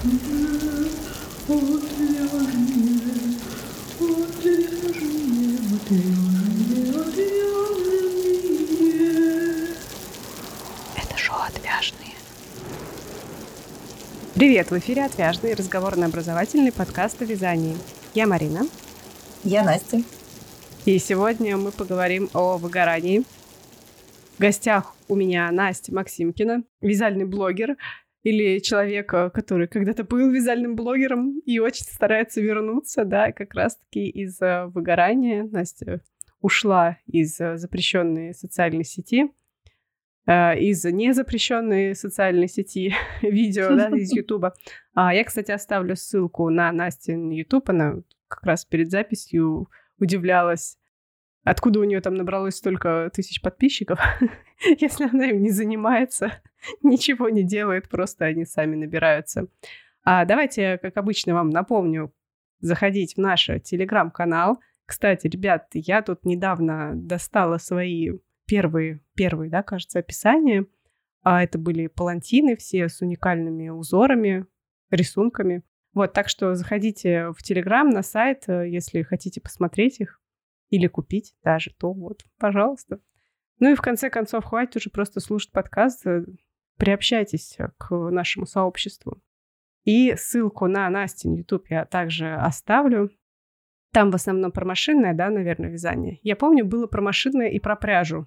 Это шоу «Отвяжные». Привет, в эфире «Отвяжный» разговорно-образовательный подкаст о вязании. Я Марина. Я Настя. И сегодня мы поговорим о выгорании. В гостях у меня Настя Максимкина, вязальный блогер, или человека, который когда-то был вязальным блогером и очень старается вернуться, да, как раз-таки из-за выгорания. Настя ушла из э, запрещенной социальной сети, э, из незапрещенной социальной сети видео, да, из Ютуба. А я, кстати, оставлю ссылку на Настин Ютуб. Она как раз перед записью удивлялась, откуда у нее там набралось столько тысяч подписчиков, если она им не занимается, ничего не делает, просто они сами набираются. А давайте, как обычно, вам напомню, заходить в наш телеграм-канал. Кстати, ребят, я тут недавно достала свои первые, первые, да, кажется, описания. А это были палантины все с уникальными узорами, рисунками. Вот, так что заходите в Телеграм, на сайт, э, если хотите посмотреть их или купить даже, то вот, пожалуйста. Ну и в конце концов, хватит уже просто слушать подкаст, э, приобщайтесь к нашему сообществу. И ссылку на Настин YouTube я также оставлю. Там в основном про машинное, да, наверное, вязание. Я помню, было про машинное и про пряжу.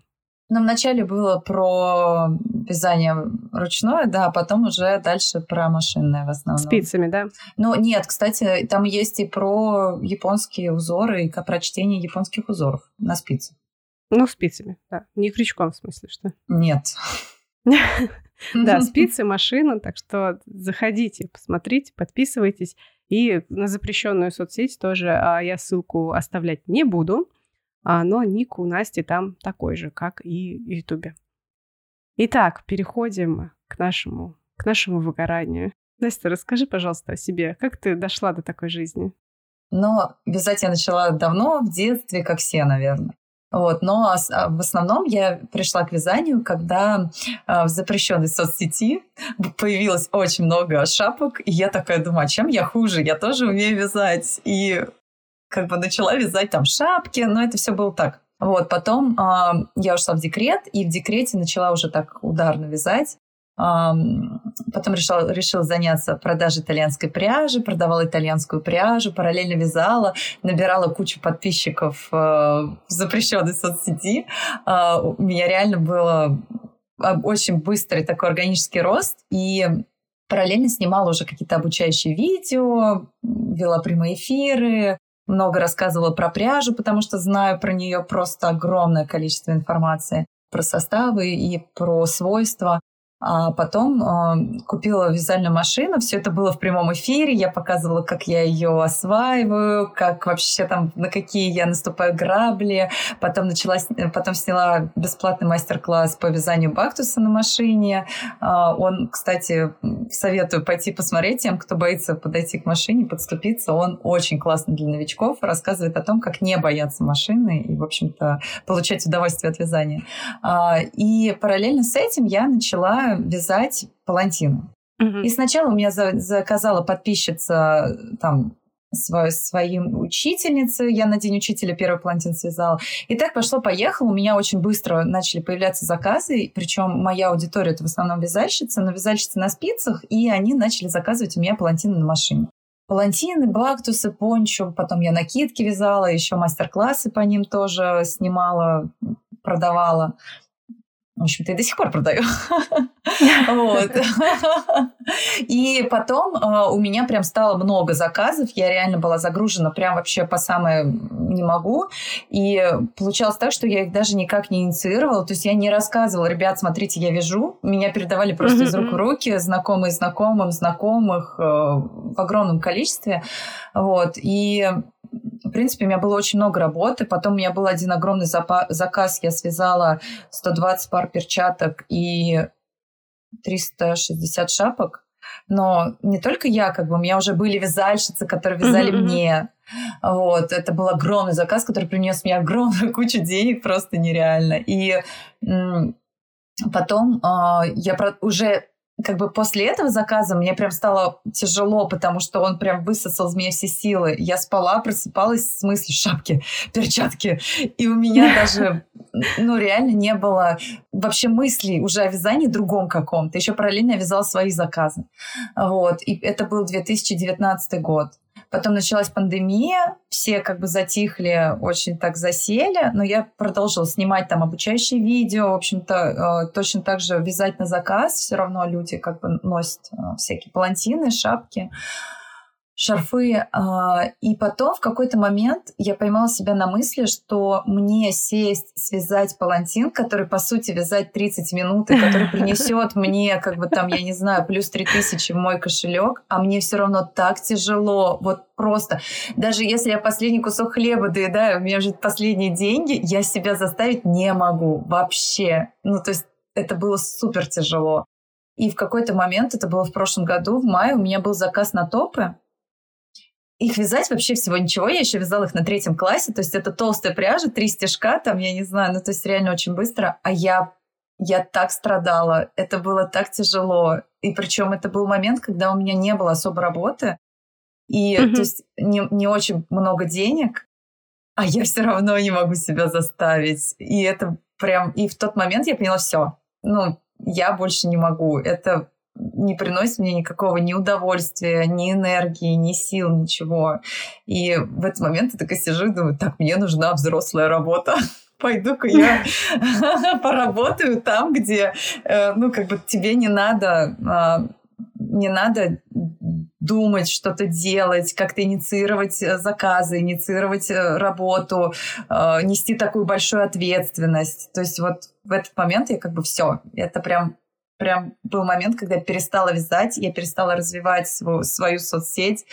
Ну, вначале было про вязание ручное, да, а потом уже дальше про машинное в основном. Спицами, да? Ну, нет, кстати, там есть и про японские узоры, и про чтение японских узоров на спицах. Ну, спицами, да. Не крючком, в смысле, что? Нет. Да, спицы, машина, так что заходите, посмотрите, подписывайтесь. И на запрещенную соцсеть тоже а я ссылку оставлять не буду, а, но ник у Насти там такой же, как и в Ютубе. Итак, переходим к нашему, к нашему выгоранию. Настя, расскажи, пожалуйста, о себе. Как ты дошла до такой жизни? Но вязать я начала давно, в детстве, как все, наверное. Вот, но а, в основном я пришла к вязанию, когда а, в запрещенной соцсети появилось очень много шапок, и я такая думаю, а чем я хуже? Я тоже умею вязать. И как бы начала вязать там шапки, но это все было так. Вот, потом э, я ушла в декрет, и в декрете начала уже так ударно вязать. Потом решила, решила заняться продажей итальянской пряжи, продавала итальянскую пряжу, параллельно вязала, набирала кучу подписчиков э, в запрещенной соцсети. Э, у меня реально было а, очень быстрый такой органический рост, и параллельно снимала уже какие-то обучающие видео, вела прямые эфиры, много рассказывала про пряжу, потому что знаю про нее просто огромное количество информации про составы и про свойства. А потом э, купила вязальную машину. Все это было в прямом эфире. Я показывала, как я ее осваиваю, как вообще там, на какие я наступаю грабли. Потом начала, потом сняла бесплатный мастер-класс по вязанию бактуса на машине. Э, он, кстати, советую пойти посмотреть тем, кто боится подойти к машине, подступиться. Он очень классный для новичков. Рассказывает о том, как не бояться машины и, в общем-то, получать удовольствие от вязания. Э, и параллельно с этим я начала вязать палантину. Угу. И сначала у меня за, заказала подписчица там свою, своим учительнице. Я на день учителя первый палантин связала. И так пошло-поехало. У меня очень быстро начали появляться заказы. Причем моя аудитория это в основном вязальщицы, но вязальщицы на спицах. И они начали заказывать у меня палантины на машине. Палантины, бактусы, пончо. Потом я накидки вязала, еще мастер-классы по ним тоже снимала, продавала. В общем-то, и до сих пор продаю. Вот. И потом а, у меня прям стало много заказов. Я реально была загружена прям вообще по самое не могу. И получалось так, что я их даже никак не инициировала. То есть я не рассказывала, ребят, смотрите, я вяжу. Меня передавали просто из рук в руки знакомые знакомым, знакомых э, в огромном количестве. Вот. И в принципе, у меня было очень много работы. Потом у меня был один огромный заказ. Я связала 120 пар перчаток и 360 шапок. Но не только я, как бы, у меня уже были вязальщицы, которые вязали mm-hmm. мне. Вот, это был огромный заказ, который принес мне огромную кучу денег, просто нереально. И м- потом э, я про- уже как бы после этого заказа мне прям стало тяжело, потому что он прям высосал из меня все силы. Я спала, просыпалась с мыслью шапки, перчатки. И у меня даже, ну, реально не было вообще мыслей уже о вязании другом каком-то. Еще параллельно я вязала свои заказы. Вот. И это был 2019 год. Потом началась пандемия, все как бы затихли, очень так засели, но я продолжила снимать там обучающие видео, в общем-то, э, точно так же вязать на заказ, все равно люди как бы носят э, всякие палантины, шапки шарфы. А, и потом в какой-то момент я поймала себя на мысли, что мне сесть, связать палантин, который, по сути, вязать 30 минут, и который принесет мне, как бы там, я не знаю, плюс 3000 в мой кошелек, а мне все равно так тяжело. Вот просто. Даже если я последний кусок хлеба доедаю, у меня же последние деньги, я себя заставить не могу вообще. Ну, то есть это было супер тяжело. И в какой-то момент, это было в прошлом году, в мае, у меня был заказ на топы, их вязать вообще всего ничего. Я еще вязала их на третьем классе. То есть это толстая пряжа, три стежка там, я не знаю. Ну, то есть реально очень быстро. А я, я так страдала. Это было так тяжело. И причем это был момент, когда у меня не было особо работы. И mm-hmm. то есть не, не очень много денег. А я все равно не могу себя заставить. И это прям... И в тот момент я поняла, все. Ну, я больше не могу. Это не приносит мне никакого ни удовольствия, ни энергии, ни сил, ничего. И в этот момент я такая сижу и думаю, так, мне нужна взрослая работа пойду-ка я поработаю там, где, э, ну, как бы тебе не надо, а, не надо думать, что-то делать, как-то инициировать э, заказы, инициировать э, работу, нести такую большую ответственность. То есть вот в этот момент я как бы все, это прям прям был момент, когда я перестала вязать, я перестала развивать свою, свою соцсеть,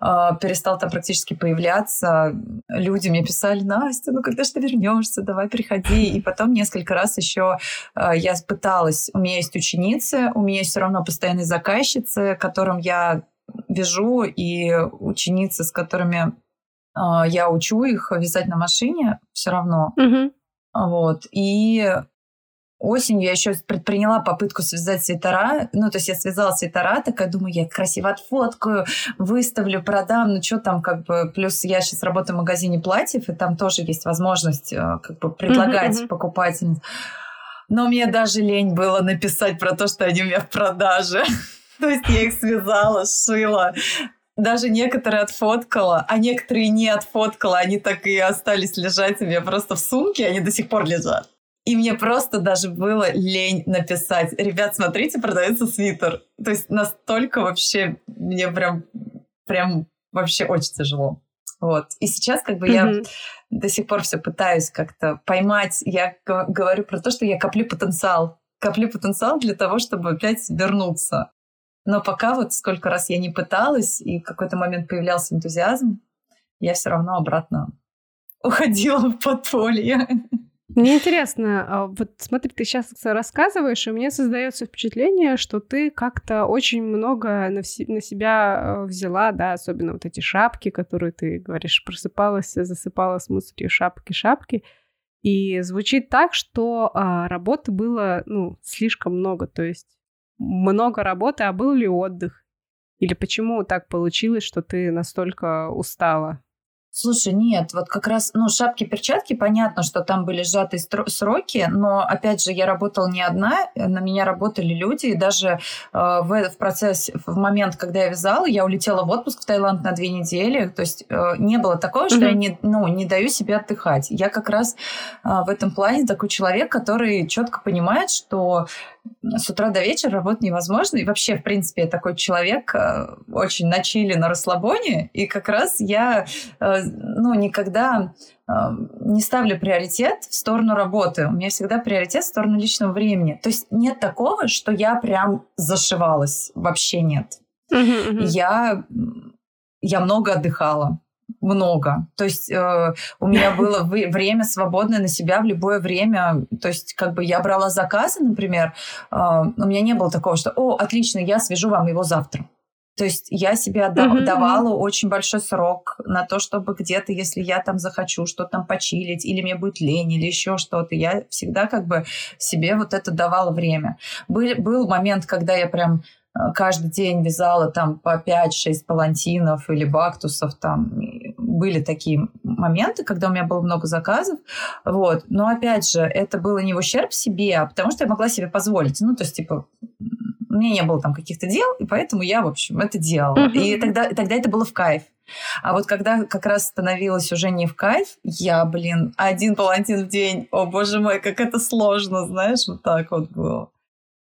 э, перестала там практически появляться. Люди мне писали, Настя, ну когда же ты вернешься, давай приходи. И потом несколько раз еще э, я пыталась. У меня есть ученицы, у меня есть все равно постоянные заказчицы, которым я вяжу, и ученицы, с которыми э, я учу их вязать на машине, все равно. Mm-hmm. Вот. И Осенью я еще предприняла попытку связать свитера. Ну, то есть я связала свитера, такая думаю, я красиво отфоткаю, выставлю, продам. Ну, что там, как бы... Плюс я сейчас работаю в магазине платьев, и там тоже есть возможность э, как бы предлагать uh-huh. покупателям. Но мне даже лень было написать про то, что они у меня в продаже. То есть я их связала, сшила. Даже некоторые отфоткала, а некоторые не отфоткала. Они так и остались лежать у меня просто в сумке, они до сих пор лежат. И мне просто даже было лень написать. Ребят, смотрите, продается свитер. То есть настолько вообще мне прям, прям вообще очень тяжело. Вот. И сейчас как бы mm-hmm. я до сих пор все пытаюсь как-то поймать. Я говорю про то, что я коплю потенциал. Коплю потенциал для того, чтобы опять вернуться. Но пока вот сколько раз я не пыталась, и в какой-то момент появлялся энтузиазм, я все равно обратно уходила в подполье. Мне интересно, а вот смотри, ты сейчас рассказываешь, и мне создается впечатление, что ты как-то очень много на, вс- на себя э, взяла, да, особенно вот эти шапки, которые ты говоришь, просыпалась, засыпала с мыслью шапки, шапки. И звучит так, что а, работы было, ну, слишком много, то есть много работы, а был ли отдых? Или почему так получилось, что ты настолько устала? Слушай, нет, вот как раз, ну, шапки-перчатки, понятно, что там были сжатые сроки, но, опять же, я работала не одна, на меня работали люди, и даже э, в, в процесс, в момент, когда я вязала, я улетела в отпуск в Таиланд на две недели, то есть э, не было такого, что mm-hmm. я не, ну, не даю себе отдыхать. Я как раз э, в этом плане такой человек, который четко понимает, что с утра до вечера работать невозможно. И вообще, в принципе, я такой человек э, очень на чили, на расслабоне. И как раз я э, ну, никогда э, не ставлю приоритет в сторону работы. У меня всегда приоритет в сторону личного времени. То есть нет такого, что я прям зашивалась. Вообще нет. Я, я много отдыхала много. То есть э, у меня было время свободное на себя в любое время. То есть как бы я брала заказы, например, э, у меня не было такого, что, о, отлично, я свяжу вам его завтра. То есть я себе uh-huh, давала очень большой срок на то, чтобы где-то, если я там захочу что-то там почилить, или мне будет лень, или еще что-то, я всегда как бы себе вот это давала время. Был, был момент, когда я прям каждый день вязала там по 5-6 палантинов или бактусов. Там были такие моменты, когда у меня было много заказов. Вот. Но опять же, это было не в ущерб себе, а потому что я могла себе позволить. Ну, то есть, типа, мне не было там каких-то дел, и поэтому я, в общем, это делала. И тогда, тогда это было в кайф. А вот когда как раз становилось уже не в кайф, я, блин, один палантин в день, о боже мой, как это сложно, знаешь, вот так вот было.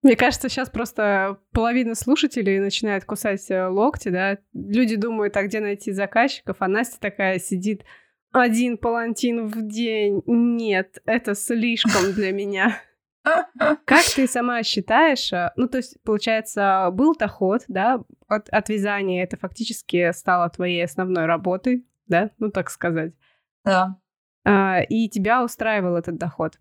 Мне кажется, сейчас просто половина слушателей начинает кусать э, локти, да. Люди думают, а где найти заказчиков, а Настя такая сидит, один палантин в день. Нет, это слишком для меня. Как ты сама считаешь, э, ну, то есть, получается, был доход, да, от, от вязания, это фактически стало твоей основной работой, да, ну, так сказать. Да. А, и тебя устраивал этот доход?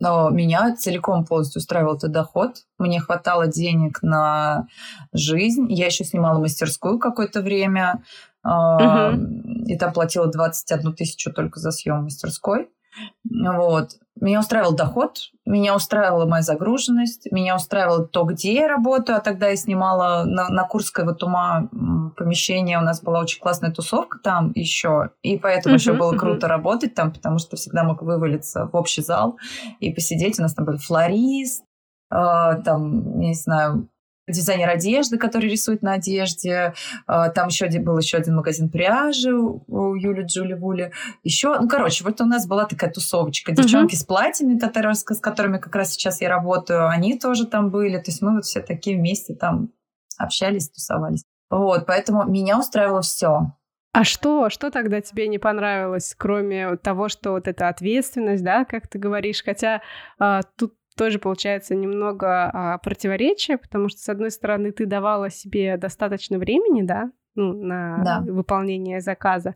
Но меня целиком полностью устраивал этот доход. Мне хватало денег на жизнь. Я еще снимала мастерскую какое-то время. Uh-huh. И там платила 21 тысячу только за съем мастерской. Вот. Меня устраивал доход, меня устраивала моя загруженность, меня устраивало то, где я работаю. А тогда я снимала на, на Курской вот ума помещение. У нас была очень классная тусовка там еще. И поэтому uh-huh, еще было uh-huh. круто работать там, потому что всегда мог вывалиться в общий зал и посидеть. У нас там был флорист, э, там, не знаю, дизайнер одежды, который рисует на одежде. А, там еще был еще один магазин пряжи у Юли Джули Вули. Еще, ну, короче, вот у нас была такая тусовочка. Девчонки uh-huh. с платьями, которые, с которыми как раз сейчас я работаю, они тоже там были. То есть мы вот все такие вместе там общались, тусовались. Вот, поэтому меня устраивало все. А что, что тогда тебе не понравилось, кроме того, что вот эта ответственность, да, как ты говоришь, хотя а, тут тоже получается немного а, противоречие, потому что, с одной стороны, ты давала себе достаточно времени, да, ну, на да. выполнение заказа,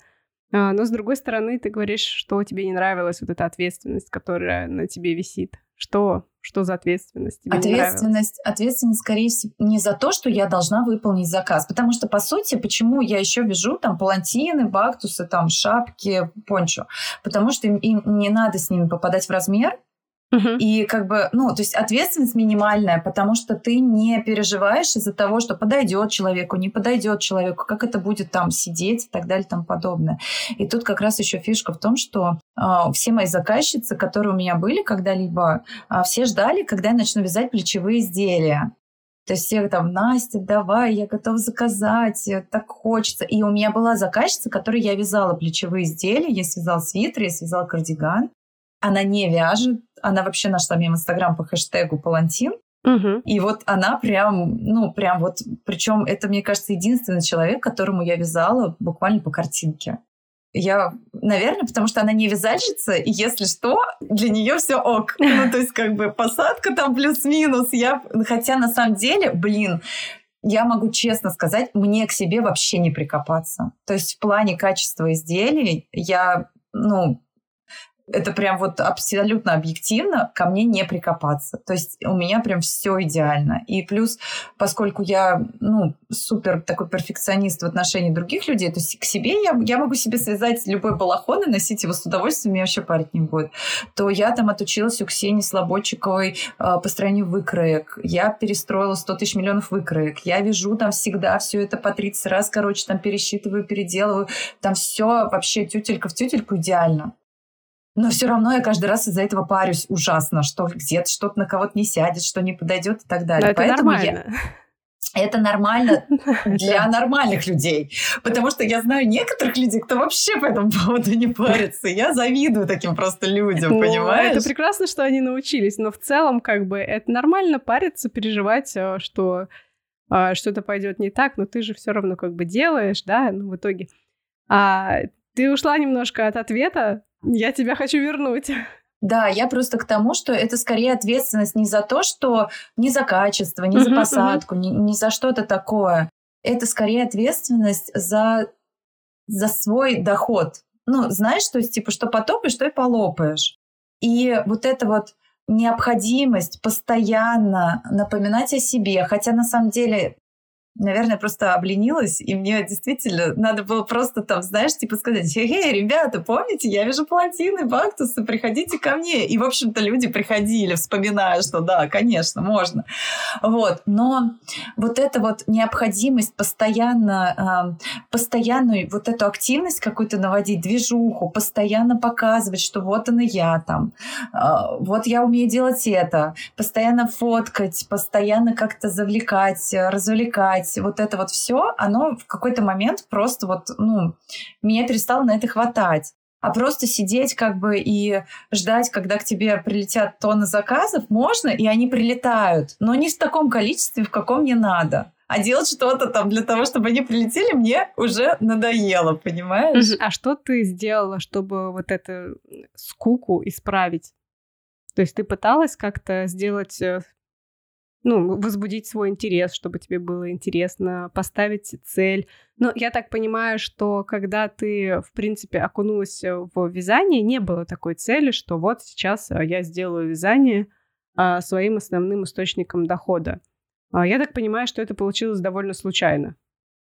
а, но, с другой стороны, ты говоришь, что тебе не нравилась вот эта ответственность, которая на тебе висит. Что? Что за ответственность тебе Ответственность, ответственность, скорее всего, не за то, что я должна выполнить заказ. Потому что, по сути, почему я еще вяжу там палантины, бактусы, там шапки, пончо? Потому что им, им не надо с ними попадать в размер, Угу. И как бы, ну, то есть ответственность минимальная, потому что ты не переживаешь из-за того, что подойдет человеку, не подойдет человеку, как это будет там сидеть и так далее и тому подобное. И тут как раз еще фишка в том, что э, все мои заказчицы, которые у меня были когда-либо, э, все ждали, когда я начну вязать плечевые изделия. То есть все там, Настя, давай, я готова заказать, так хочется. И у меня была заказчица, которой я вязала плечевые изделия, я связала свитер, я связала кардиган. Она не вяжет, она вообще нашла меня в Инстаграм по хэштегу Палантин. Угу. И вот она прям, ну, прям вот, причем это, мне кажется, единственный человек, которому я вязала буквально по картинке. Я, наверное, потому что она не вязальщица, и если что, для нее все ок. Ну, то есть, как бы посадка там плюс-минус. Я, хотя на самом деле, блин, я могу честно сказать, мне к себе вообще не прикопаться. То есть в плане качества изделий я, ну, это прям вот абсолютно объективно ко мне не прикопаться. То есть у меня прям все идеально. И плюс, поскольку я, ну, супер такой перфекционист в отношении других людей, то есть к себе я, я могу себе связать любой балахон и носить его с удовольствием, мне вообще парить не будет. То я там отучилась у Ксении Слободчиковой э, построению выкроек. Я перестроила 100 тысяч миллионов выкроек. Я вяжу там всегда все это по 30 раз, короче, там пересчитываю, переделываю. Там все вообще тютелька в тютельку идеально. Но все равно я каждый раз из-за этого парюсь ужасно, что где-то что-то на кого-то не сядет, что не подойдет и так далее. Но это Поэтому нормально. Я... Это нормально для нормальных людей. Потому что я знаю некоторых людей, кто вообще по этому поводу не парится. Я завидую таким просто людям, ну, понимаешь? Это прекрасно, что они научились. Но в целом, как бы, это нормально париться, переживать, э, что а, что-то пойдет не так, но ты же все равно как бы делаешь, да, ну, в итоге. А, ты ушла немножко от ответа, я тебя хочу вернуть. Да, я просто к тому, что это скорее ответственность не за то, что не за качество, не за посадку, не, не за что-то такое. Это скорее ответственность за, за свой доход. Ну, знаешь, то есть, типа, что потопаешь, что и полопаешь. И вот это вот необходимость постоянно напоминать о себе, хотя на самом деле наверное, просто обленилась, и мне действительно надо было просто там, знаешь, типа сказать, эй, ребята, помните, я вижу плотины, бактусы, приходите ко мне. И, в общем-то, люди приходили, вспоминая, что да, конечно, можно. Вот. Но вот эта вот необходимость постоянно, э, постоянную вот эту активность какую-то наводить, движуху, постоянно показывать, что вот она я там, э, вот я умею делать это, постоянно фоткать, постоянно как-то завлекать, развлекать, вот это вот все, оно в какой-то момент просто вот, ну, меня перестало на это хватать а просто сидеть как бы и ждать, когда к тебе прилетят тонны заказов, можно, и они прилетают, но не в таком количестве, в каком мне надо. А делать что-то там для того, чтобы они прилетели, мне уже надоело, понимаешь? А что ты сделала, чтобы вот эту скуку исправить? То есть ты пыталась как-то сделать э, ну, возбудить свой интерес, чтобы тебе было интересно, поставить цель. Но я так понимаю, что когда ты, в принципе, окунулась в вязание, не было такой цели, что вот сейчас а, я сделаю вязание а, своим основным источником дохода. А, я так понимаю, что это получилось довольно случайно.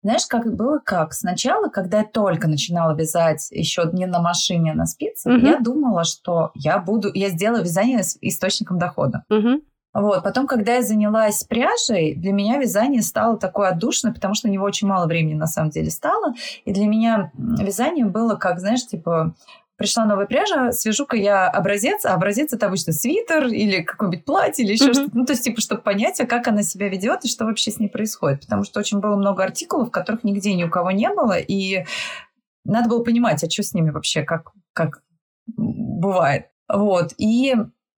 Знаешь, как было как? Сначала, когда я только начинала вязать еще не на машине, а на спицах, угу. я думала, что я буду, я сделаю вязание источником дохода. Угу. Вот. Потом, когда я занялась пряжей, для меня вязание стало такое отдушное, потому что у него очень мало времени на самом деле стало. И для меня вязание было как, знаешь, типа пришла новая пряжа, свяжу-ка я образец, а образец это обычно свитер или какое-нибудь платье или еще mm-hmm. что-то. Ну, то есть, типа, чтобы понять, а как она себя ведет и что вообще с ней происходит. Потому что очень было много артикулов, которых нигде ни у кого не было, и надо было понимать, а что с ними вообще, как, как бывает. Вот. И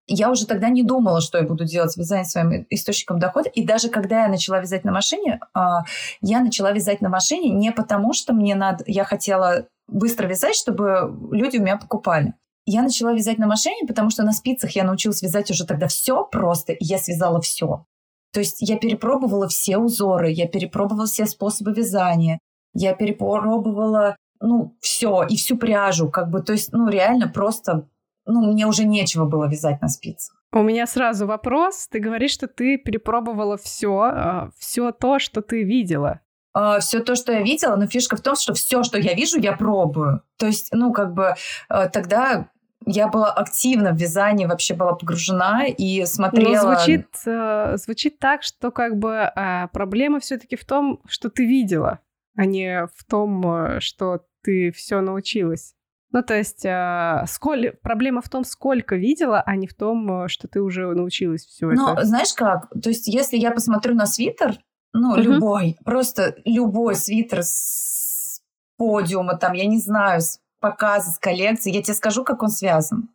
я уже тогда не думала, что я буду делать вязание своим источником дохода. И даже когда я начала вязать на машине, а, я начала вязать на машине не потому, что мне надо, я хотела быстро вязать, чтобы люди у меня покупали. Я начала вязать на машине, потому что на спицах я научилась вязать уже тогда все просто, и я связала все. То есть я перепробовала все узоры, я перепробовала все способы вязания, я перепробовала ну, все, и всю пряжу, как бы, то есть, ну, реально просто ну, мне уже нечего было вязать на спицах. У меня сразу вопрос. Ты говоришь, что ты перепробовала все, а, все то, что ты видела. Uh, а, все то, что я видела, но фишка в том, что все, что я вижу, я пробую. То есть, ну, как бы uh, тогда я была активна в вязании, вообще была погружена и смотрела. Но звучит, uh, звучит так, что как бы проблема все-таки в том, что ты видела, а не в том, что ты все научилась. Ну, то есть, э, сколь... проблема в том, сколько видела, а не в том, э, что ты уже научилась все это. Ну, знаешь как? То есть, если я посмотрю на свитер, ну, угу. любой, просто любой свитер с подиума, там, я не знаю, с показа, с коллекции, я тебе скажу, как он связан.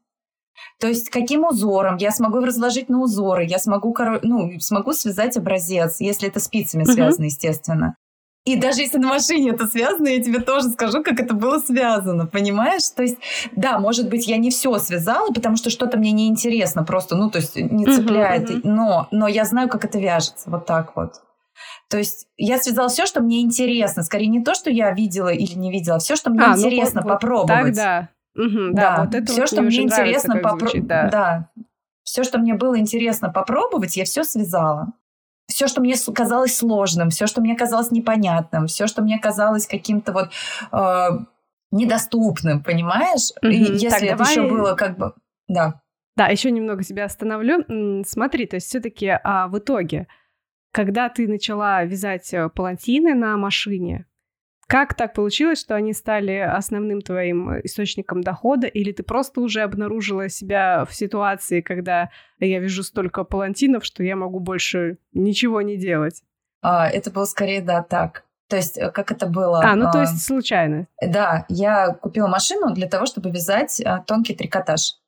То есть каким узором я смогу разложить на узоры, я смогу, ну, смогу связать образец, если это спицами связано, естественно. И даже если на машине это связано, я тебе тоже скажу, как это было связано, понимаешь? То есть, да, может быть, я не все связала, потому что что-то мне не интересно просто, ну, то есть не цепляет, uh-huh, uh-huh. но, но я знаю, как это вяжется, вот так вот. То есть я связала все, что мне интересно, скорее не то, что я видела или не видела, все, что мне а, ну, интересно ну, попробовать. Так, да. Угу, да, да, вот это все, вот что мне интересно попробовать. Да. да. Все, что мне было интересно попробовать, я все связала все, что мне казалось сложным, все, что мне казалось непонятным, все, что мне казалось каким-то вот э, недоступным, понимаешь? Mm-hmm. И если так, это давай... еще было как бы... Да. Да, еще немного себя остановлю. Смотри, то есть все-таки а, в итоге, когда ты начала вязать э, палантины на машине, как так получилось, что они стали основным твоим источником дохода, или ты просто уже обнаружила себя в ситуации, когда я вижу столько палантинов, что я могу больше ничего не делать? А, это было скорее, да, так. То есть, э, как это было? А, ну а, то есть случайно. Да, я купила машину для того, чтобы вязать а, тонкий трикотаж.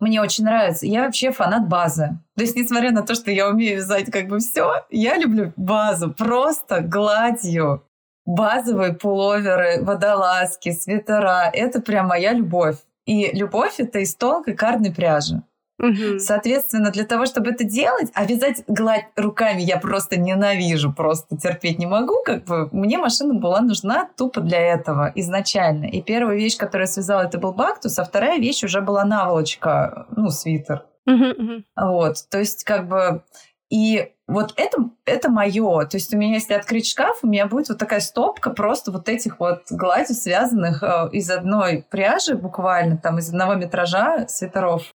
Мне очень нравится. Я вообще фанат базы. То есть, несмотря на то, что я умею вязать как бы все, я люблю базу. Просто гладью базовые пуловеры, водолазки, свитера. Это прям моя любовь. И любовь это из тонкой карной пряжи. Угу. Соответственно, для того, чтобы это делать, а вязать гладь руками я просто ненавижу, просто терпеть не могу. Как бы мне машина была нужна тупо для этого изначально. И первая вещь, которую я связала, это был бактус, а вторая вещь уже была наволочка, ну, свитер. Угу, угу. Вот, то есть как бы И вот это, это мое. То есть у меня, если открыть шкаф, у меня будет вот такая стопка просто вот этих вот гладью связанных э, из одной пряжи, буквально там из одного метража свитеров.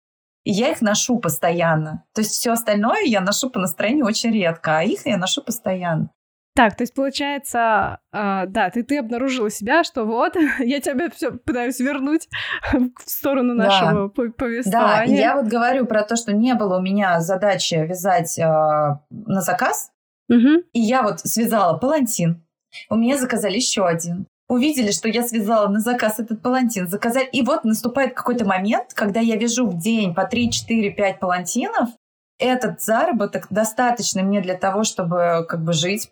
И я их ношу постоянно. То есть все остальное я ношу по настроению очень редко, а их я ношу постоянно. Так, то есть получается, э, да, ты, ты обнаружила себя, что вот, я тебя все пытаюсь вернуть в сторону нашего да. повествования. Да, я вот говорю про то, что не было у меня задачи вязать э, на заказ, угу. и я вот связала палантин, у меня заказали еще один. Увидели, что я связала на заказ этот палантин, заказали. И вот наступает какой-то момент, когда я вяжу в день по 3, 4, 5 палантинов, этот заработок достаточно мне для того, чтобы как бы жить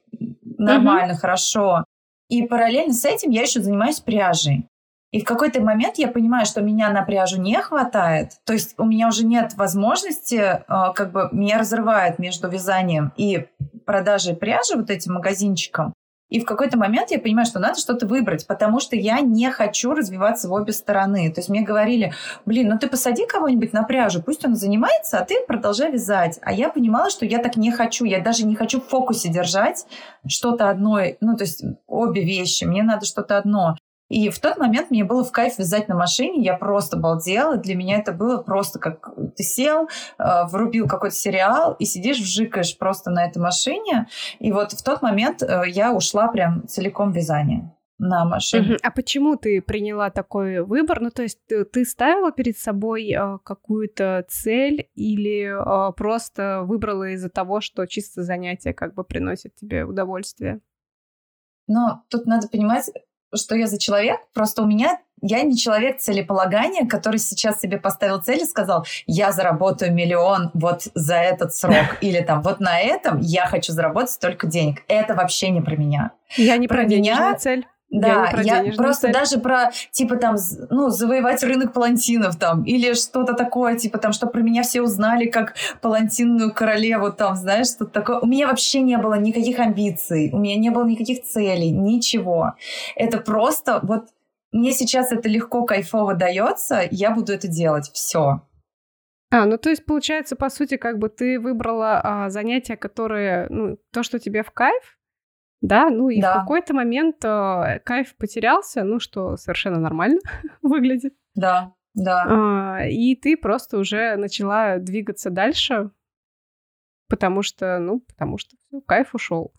нормально, угу. хорошо. И параллельно с этим я еще занимаюсь пряжей. И в какой-то момент я понимаю, что меня на пряжу не хватает. То есть у меня уже нет возможности, э, как бы меня разрывает между вязанием и продажей пряжи вот этим магазинчиком. И в какой-то момент я понимаю, что надо что-то выбрать, потому что я не хочу развиваться в обе стороны. То есть мне говорили, блин, ну ты посади кого-нибудь на пряжу, пусть он занимается, а ты продолжай вязать. А я понимала, что я так не хочу. Я даже не хочу в фокусе держать что-то одно, ну то есть обе вещи. Мне надо что-то одно. И в тот момент мне было в кайф вязать на машине, я просто балдела. Для меня это было просто как ты сел, э, врубил какой-то сериал и сидишь, вжикаешь просто на этой машине. И вот в тот момент э, я ушла прям целиком в вязание на машине. Uh-huh. А почему ты приняла такой выбор? Ну, то есть ты, ты ставила перед собой э, какую-то цель или э, просто выбрала из-за того, что чисто занятие как бы приносит тебе удовольствие? Но тут надо понимать, что я за человек. Просто у меня я не человек целеполагания, который сейчас себе поставил цель и сказал, я заработаю миллион вот за этот срок. Или там, вот на этом я хочу заработать столько денег. Это вообще не про меня. Я не про, про меня цель. Да, я, я просто цель. даже про, типа, там, ну, завоевать рынок палантинов там, или что-то такое, типа, там, что про меня все узнали как палантинную королеву, там, знаешь, что-то такое. У меня вообще не было никаких амбиций, у меня не было никаких целей, ничего. Это просто вот мне сейчас это легко, кайфово дается, я буду это делать, все. А, ну то есть получается, по сути, как бы ты выбрала а, занятия, которые, ну, то, что тебе в кайф, да, ну и да. в какой-то момент э, кайф потерялся, ну что совершенно нормально выглядит. Да, да. Э, и ты просто уже начала двигаться дальше, потому что, ну, потому что все, кайф ушел.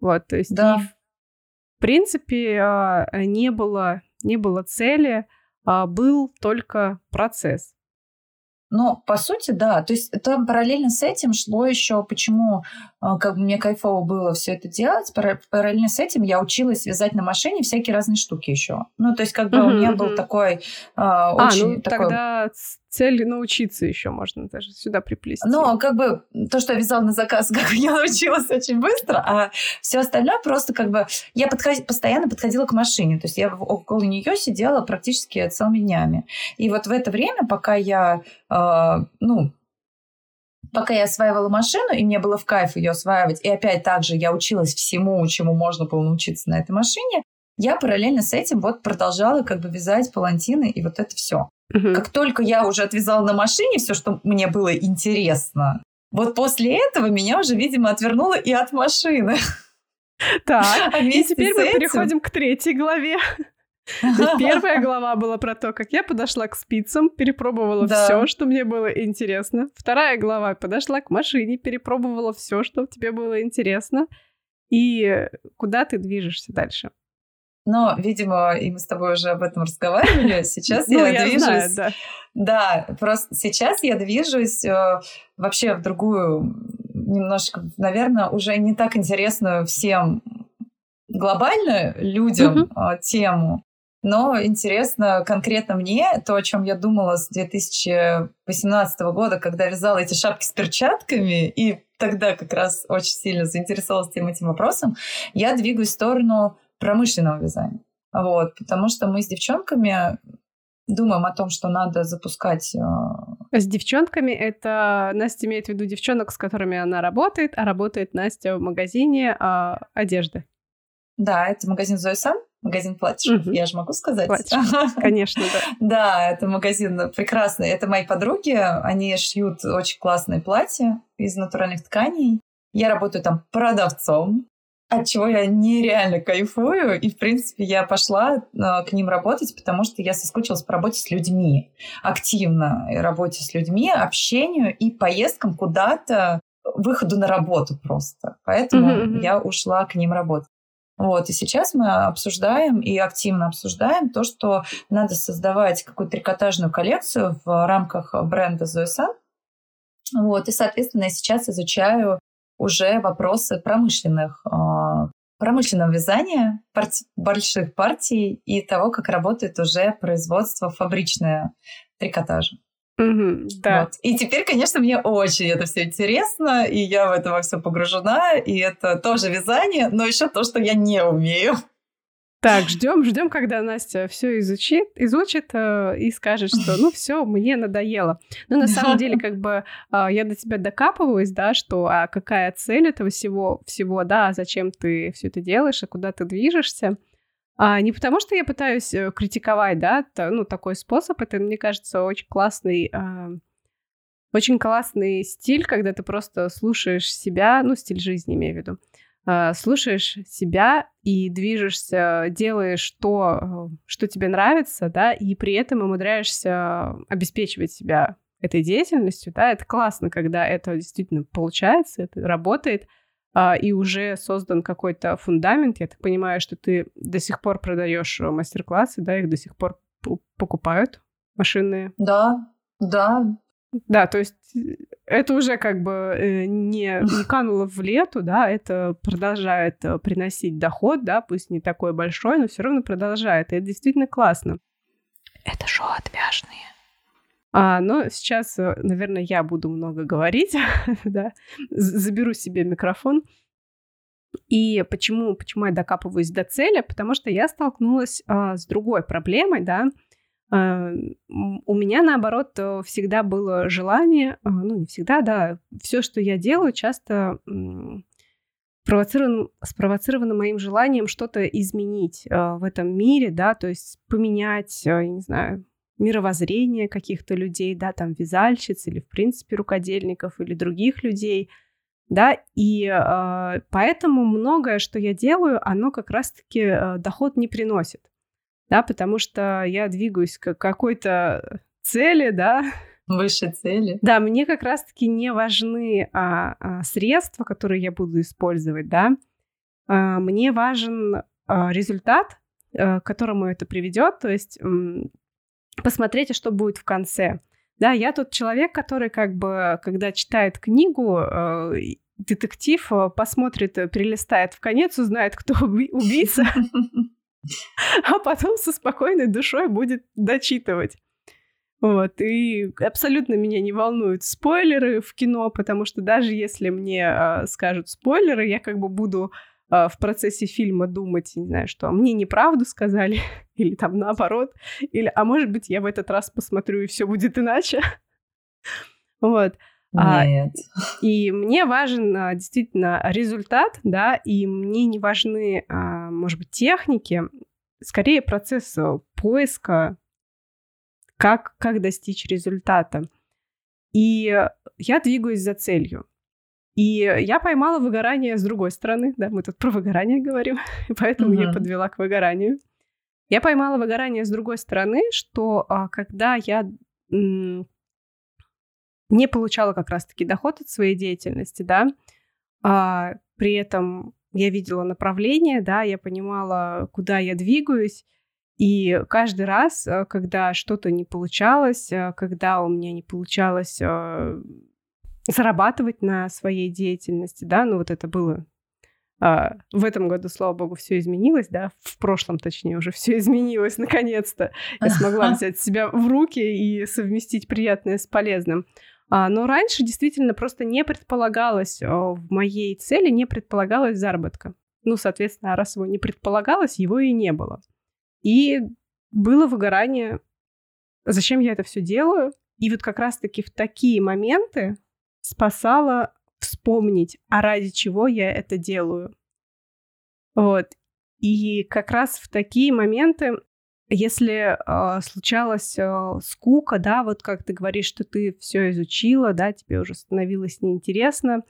Вот, то есть да. и, в принципе э, не было не было цели, а был только процесс. Но по сути, да. То есть там параллельно с этим шло еще, почему а, как бы мне кайфово было все это делать. Параллельно с этим я училась вязать на машине всякие разные штуки еще. Ну, то есть как бы у меня был такой а, очень... А, ну такой... тогда цель научиться еще можно даже сюда приплести. Ну, как бы то, что я вязала на заказ, как бы я научилась очень быстро, а все остальное просто как бы... Я подход... постоянно подходила к машине, то есть я около нее сидела практически целыми днями. И вот в это время, пока я, э, ну, пока я осваивала машину, и мне было в кайф ее осваивать, и опять также я училась всему, чему можно было научиться на этой машине, я параллельно с этим вот продолжала как бы вязать палантины и вот это все. Угу. Как только я уже отвязала на машине все, что мне было интересно, вот после этого меня уже, видимо, отвернуло и от машины. Так, а и теперь мы этим... переходим к третьей главе. Первая глава была про то, как я подошла к спицам, перепробовала да. все, что мне было интересно. Вторая глава подошла к машине, перепробовала все, что тебе было интересно. И куда ты движешься дальше? Но, видимо, и мы с тобой уже об этом разговаривали. Сейчас ну, я движусь. Да, просто сейчас я движусь э, вообще в другую, немножко, наверное, уже не так интересную всем глобально людям э, тему. Но интересно конкретно мне то, о чем я думала с 2018 года, когда вязала эти шапки с перчатками, и тогда как раз очень сильно заинтересовалась тем этим вопросом, я двигаюсь в сторону промышленного вязания. Вот, потому что мы с девчонками думаем о том, что надо запускать... Э, с девчонками это Настя имеет в виду девчонок, с которыми она работает, а работает Настя в магазине э, одежды. Да, это магазин Зои Сан. Магазин платьишек. Угу. Я же могу сказать? Платьишек. Конечно, да. Да, это магазин прекрасный. Это мои подруги. Они шьют очень классные платья из натуральных тканей. Я работаю там продавцом от чего я нереально кайфую. И, в принципе, я пошла э, к ним работать, потому что я соскучилась по работе с людьми. Активно работе с людьми, общению и поездкам куда-то, выходу на работу просто. Поэтому mm-hmm. я ушла к ним работать. Вот, и сейчас мы обсуждаем и активно обсуждаем то, что надо создавать какую-то трикотажную коллекцию в рамках бренда Зоэса. Вот, и, соответственно, я сейчас изучаю уже вопросы промышленных, а, промышленного вязания, парти, больших партий и того, как работает уже производство фабричное трикотажа. Угу, да. Вот. И теперь, конечно, мне очень это все интересно, и я в это во все погружена, и это тоже вязание, но еще то, что я не умею. Так, ждем, ждем, когда Настя все изучит, изучит э, и скажет, что ну все, мне надоело. Но на самом деле, как бы э, я до тебя докапываюсь, да, что а какая цель этого всего, всего, да, зачем ты все это делаешь, а куда ты движешься. А, не потому, что я пытаюсь э, критиковать, да, то, ну, такой способ, это, мне кажется, очень классный, э, очень классный стиль, когда ты просто слушаешь себя, ну, стиль жизни имею в виду, слушаешь себя и движешься, делаешь то, э, что тебе нравится, да, и при этом умудряешься обеспечивать себя этой деятельностью, да, это классно, когда это действительно получается, это работает, а, и уже создан какой-то фундамент. Я так понимаю, что ты до сих пор продаешь мастер-классы, да, их до сих пор покупают машинные. Да, да, да, то есть э, это уже как бы э, не, не кануло в лету, да, это продолжает э, приносить доход, да, пусть не такой большой, но все равно продолжает. И это действительно классно. Это шоу отвяжные. А, но сейчас, наверное, я буду много говорить, да, заберу себе микрофон. И почему, почему я докапываюсь до цели? Потому что я столкнулась а, с другой проблемой, да, у меня, наоборот, э, всегда было желание, а, ну, не всегда, да, все, что я делаю, часто спровоцировано, спровоцировано моим желанием что-то изменить а, в этом мире, да, то есть поменять, я не знаю, мировоззрение каких-то людей, да, там, вязальщиц или, в принципе, рукодельников или других людей, да, и э, поэтому многое, что я делаю, оно как раз-таки э, доход не приносит да, потому что я двигаюсь к какой-то цели, да. Выше цели. Да, мне как раз-таки не важны а, а, средства, которые я буду использовать, да. А, мне важен а, результат, а, к которому это приведет, то есть м, посмотреть, а что будет в конце. Да, я тот человек, который как бы, когда читает книгу, э, детектив э, посмотрит, перелистает в конец, узнает, кто убийца, а потом со спокойной душой будет дочитывать. Вот, и абсолютно меня не волнуют спойлеры в кино, потому что даже если мне э, скажут спойлеры, я как бы буду э, в процессе фильма думать, не знаю, что мне неправду сказали, или там наоборот, или, а может быть, я в этот раз посмотрю, и все будет иначе. Вот. А, Нет. А, и мне важен а, действительно результат, да, и мне не важны, а, может быть, техники, скорее процесс э, поиска, как, как достичь результата. И я двигаюсь за целью. И я поймала выгорание с другой стороны, да, мы тут про выгорание говорим, поэтому mm-hmm. я подвела к выгоранию. Я поймала выгорание с другой стороны, что а, когда я не получала как раз-таки доход от своей деятельности, да, а, при этом я видела направление, да, я понимала, куда я двигаюсь, и каждый раз, э, когда что-то не получалось, э, когда у меня не получалось э, зарабатывать на своей деятельности, да, ну вот это было а, в этом году, слава богу, все изменилось, да, в прошлом, точнее, уже все изменилось, наконец-то. Я смогла взять себя в руки и совместить приятное с полезным. А, но раньше действительно просто не предполагалось в моей цели, не предполагалось заработка. Ну, соответственно, раз его не предполагалось, его и не было. И было выгорание. Зачем я это все делаю? И вот как раз-таки в такие моменты спасало вспомнить, а ради чего я это делаю. Вот. И как раз в такие моменты, если э, случалась э, скука, да, вот как ты говоришь, что ты все изучила, да, тебе уже становилось неинтересно,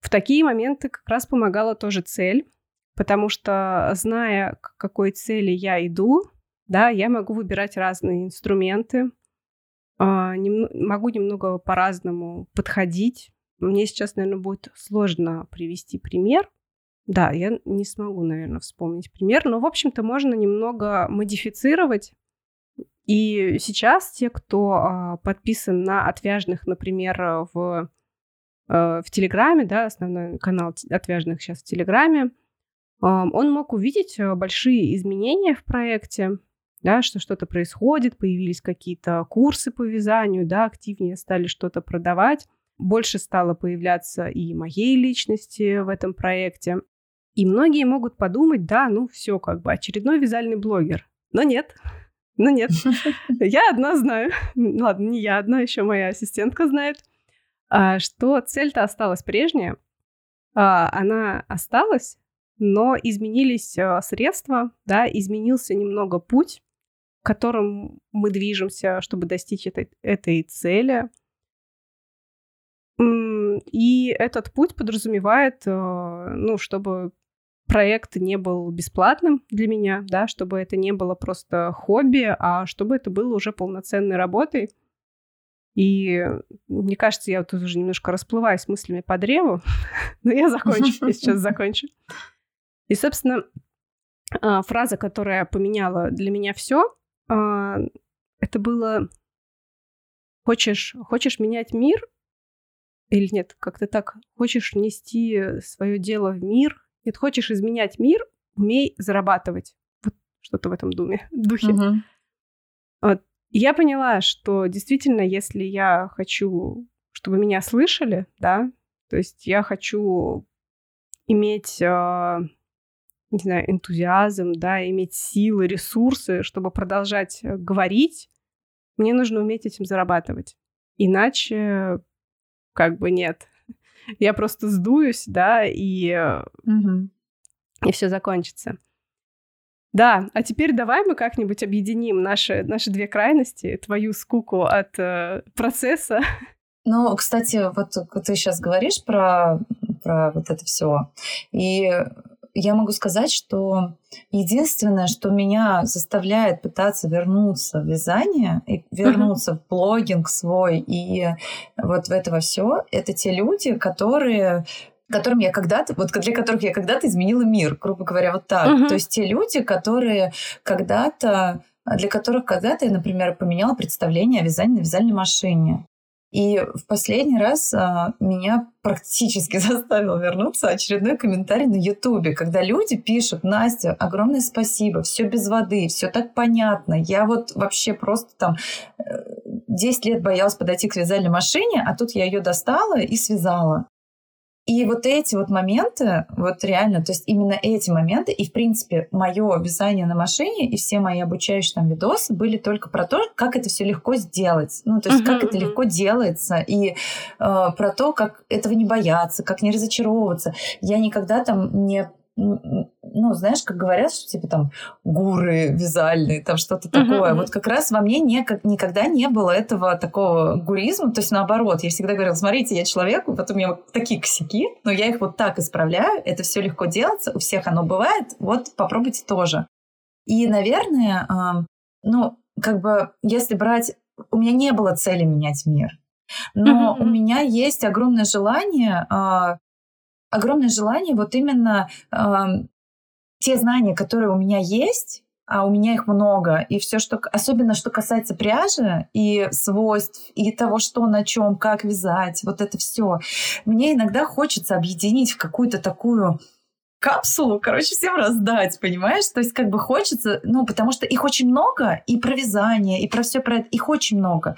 в такие моменты как раз помогала тоже цель, потому что зная, к какой цели я иду, да, я могу выбирать разные инструменты, э, нем- могу немного по-разному подходить. Мне сейчас, наверное, будет сложно привести пример, да, я не смогу, наверное, вспомнить пример, но, в общем-то, можно немного модифицировать. И сейчас те, кто а, подписан на отвяжных, например, в, а, в Телеграме, да, основной канал отвяжных сейчас в Телеграме, а, он мог увидеть а, большие изменения в проекте, да, что что-то происходит, появились какие-то курсы по вязанию, да, активнее стали что-то продавать больше стало появляться и моей личности в этом проекте. И многие могут подумать, да, ну все, как бы очередной вязальный блогер. Но нет, но нет. Я одна знаю, ладно, не я одна, еще моя ассистентка знает, а, что цель-то осталась прежняя. А, она осталась, но изменились а, средства, да, изменился немного путь, которым мы движемся, чтобы достичь этой, этой цели. И этот путь подразумевает, ну, чтобы проект не был бесплатным для меня, да, чтобы это не было просто хобби, а чтобы это было уже полноценной работой. И мне кажется, я тут уже немножко расплываюсь мыслями по древу, но я закончу, я сейчас закончу. И, собственно, а, фраза, которая поменяла для меня все, а, это было «Хочешь, хочешь менять мир?» Или нет, как-то так. «Хочешь нести свое дело в мир?» Нет, хочешь изменять мир, умей зарабатывать. Вот что-то в этом думе, духе. Угу. Вот. Я поняла, что действительно, если я хочу, чтобы меня слышали, да, то есть я хочу иметь, э, не знаю, энтузиазм, да, иметь силы, ресурсы, чтобы продолжать говорить, мне нужно уметь этим зарабатывать. Иначе как бы нет я просто сдуюсь, да, и, угу. и все закончится. Да, а теперь давай мы как-нибудь объединим наши, наши две крайности, твою скуку от э, процесса. Ну, кстати, вот ты сейчас говоришь про, про вот это все. И я могу сказать, что единственное, что меня заставляет пытаться вернуться в вязание и вернуться uh-huh. в блогинг свой и вот в это все, это те люди, которые которым я когда-то, вот для которых я когда-то изменила мир, грубо говоря, вот так. Uh-huh. То есть те люди, которые когда-то для которых когда-то я, например, поменяла представление о вязании на вязальной машине. И в последний раз а, меня практически заставил вернуться очередной комментарий на Ютубе, когда люди пишут, Настя, огромное спасибо, все без воды, все так понятно. Я вот вообще просто там 10 э, лет боялась подойти к вязальной машине, а тут я ее достала и связала. И вот эти вот моменты, вот реально, то есть именно эти моменты, и в принципе мое вязание на машине и все мои обучающие там видосы были только про то, как это все легко сделать, ну то есть uh-huh, как uh-huh. это легко делается и э, про то, как этого не бояться, как не разочаровываться. Я никогда там не ну, знаешь, как говорят, что типа там гуры вязальные, там что-то такое. Uh-huh. Вот как раз во мне не, как, никогда не было этого такого гуризма. То есть наоборот, я всегда говорила, смотрите, я человек, вот у меня вот такие косяки, но я их вот так исправляю, это все легко делается, у всех оно бывает, вот попробуйте тоже. И, наверное, э, ну, как бы, если брать... У меня не было цели менять мир, но uh-huh. у меня есть огромное желание э, огромное желание вот именно те знания, которые у меня есть, а у меня их много, и все, что особенно что касается пряжи и свойств и того, что на чем, как вязать, вот это все, мне иногда хочется объединить в какую-то такую капсулу, короче, всем раздать, понимаешь? То есть как бы хочется, ну, потому что их очень много, и про вязание, и про все про это, их очень много.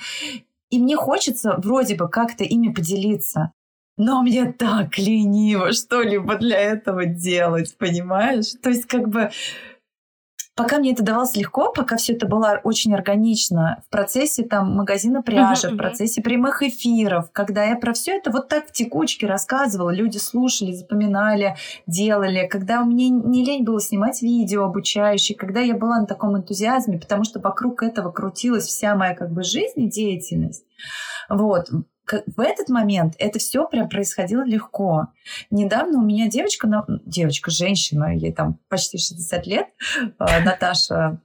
И мне хочется вроде бы как-то ими поделиться но мне так лениво что-либо для этого делать, понимаешь? То есть как бы пока мне это давалось легко, пока все это было очень органично в процессе там магазина пряжи, uh-huh, в процессе прямых эфиров, когда я про все это вот так в текучке рассказывала, люди слушали, запоминали, делали, когда меня не лень было снимать видео обучающие, когда я была на таком энтузиазме, потому что вокруг этого крутилась вся моя как бы жизнь и деятельность. Вот в этот момент это все прям происходило легко. Недавно у меня девочка, девочка, женщина, ей там почти 60 лет, э, Наташа,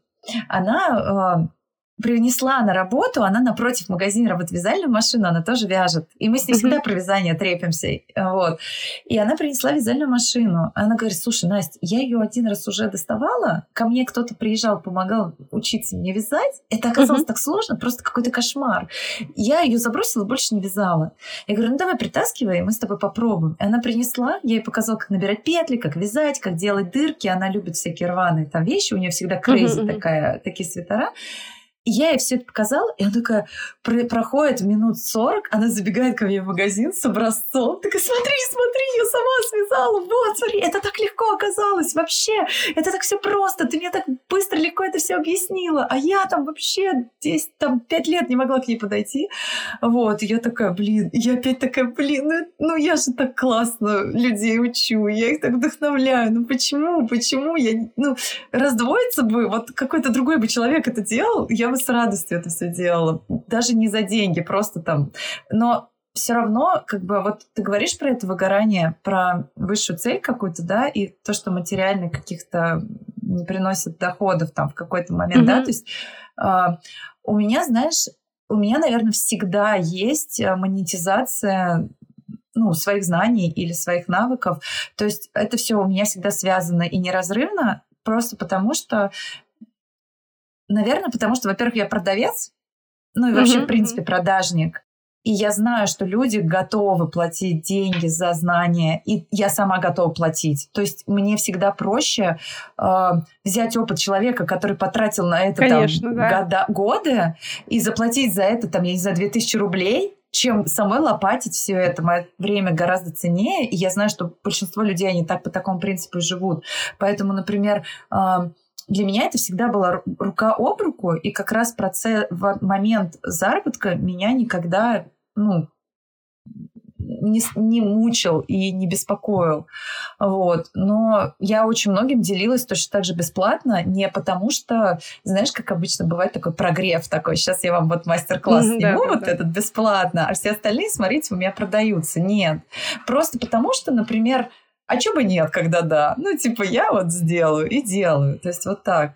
она э, принесла на работу, она напротив магазина работает вязальную машину, она тоже вяжет. И мы с ней всегда про вязание трепимся. Вот. И она принесла вязальную машину. Она говорит, слушай, Настя, я ее один раз уже доставала, ко мне кто-то приезжал, помогал учиться мне вязать. Это оказалось так сложно, просто какой-то кошмар. Я ее забросила, больше не вязала. Я говорю, ну давай притаскивай, мы с тобой попробуем. И она принесла, я ей показала, как набирать петли, как вязать, как делать дырки. Она любит всякие рваные там вещи, у нее всегда крейзи такая, такие свитера. Я ей все это показала, и она такая про проходит минут 40, она забегает ко мне в магазин с образцом, такая, смотри, смотри, я сама связала, вот, смотри, это так легко оказалось, вообще, это так все просто, ты мне так быстро, легко это все объяснила, а я там вообще 10, там, 5 лет не могла к ней подойти, вот, и я такая, блин, я опять такая, блин, ну, ну я же так классно людей учу, я их так вдохновляю, ну почему, почему я, ну, раздвоиться бы, вот какой-то другой бы человек это делал, я бы с радостью это все делала. Даже не за деньги, просто там. Но все равно, как бы, вот ты говоришь про это выгорание, про высшую цель какую-то, да, и то, что материальные каких-то не приносят доходов там в какой-то момент, mm-hmm. да, то есть э, у меня, знаешь, у меня, наверное, всегда есть э, монетизация ну, своих знаний или своих навыков. То есть это все у меня всегда связано и неразрывно, просто потому что Наверное, потому что, во-первых, я продавец, ну и вообще, mm-hmm. в принципе, продажник. И я знаю, что люди готовы платить деньги за знания, и я сама готова платить. То есть мне всегда проще э, взять опыт человека, который потратил на это Конечно, там, да. года, годы, и заплатить за это, там, я не знаю, 2000 рублей, чем самой лопатить все это. Мое время гораздо ценнее, и я знаю, что большинство людей, они так по такому принципу и живут. Поэтому, например, э, для меня это всегда была рука об руку, и как раз процесс, в момент заработка меня никогда, ну, не, не мучил и не беспокоил. Вот. Но я очень многим делилась точно так же бесплатно, не потому что, знаешь, как обычно бывает такой прогрев такой, сейчас я вам вот мастер-класс сниму, да, вот да. этот бесплатно, а все остальные, смотрите, у меня продаются. Нет. Просто потому что, например, а чё бы нет, когда да? Ну, типа, я вот сделаю и делаю. То есть вот так.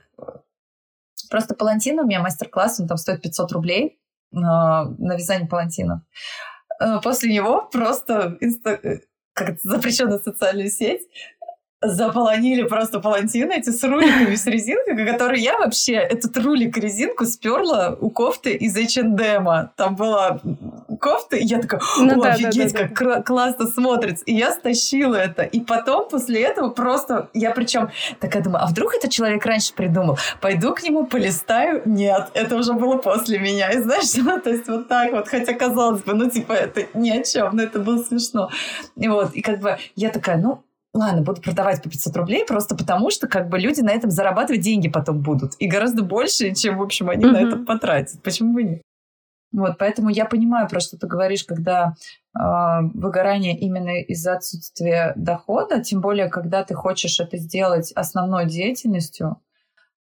Просто палантин у меня мастер-класс, он там стоит 500 рублей на, на вязание палантина. Э, после него просто инста... Э, как запрещенная социальная сеть заполонили просто палантины эти с руликами, с резинкой, которые я вообще этот рулик резинку сперла у кофты из H&M. Там была кофта, и я такая, ну, да, офигеть, да, да, как да. классно смотрится. И я стащила это. И потом, после этого, просто я причем такая думаю, а вдруг этот человек раньше придумал? Пойду к нему, полистаю. Нет, это уже было после меня. И знаешь, ну, то есть вот так вот, хотя казалось бы, ну, типа, это ни о чем, но это было смешно. И вот, и как бы я такая, ну, ладно, буду продавать по 500 рублей, просто потому что как бы люди на этом зарабатывать деньги потом будут. И гораздо больше, чем, в общем, они mm-hmm. на это потратят. Почему бы нет? Вот, поэтому я понимаю, про что ты говоришь, когда э, выгорание именно из-за отсутствия дохода, тем более, когда ты хочешь это сделать основной деятельностью,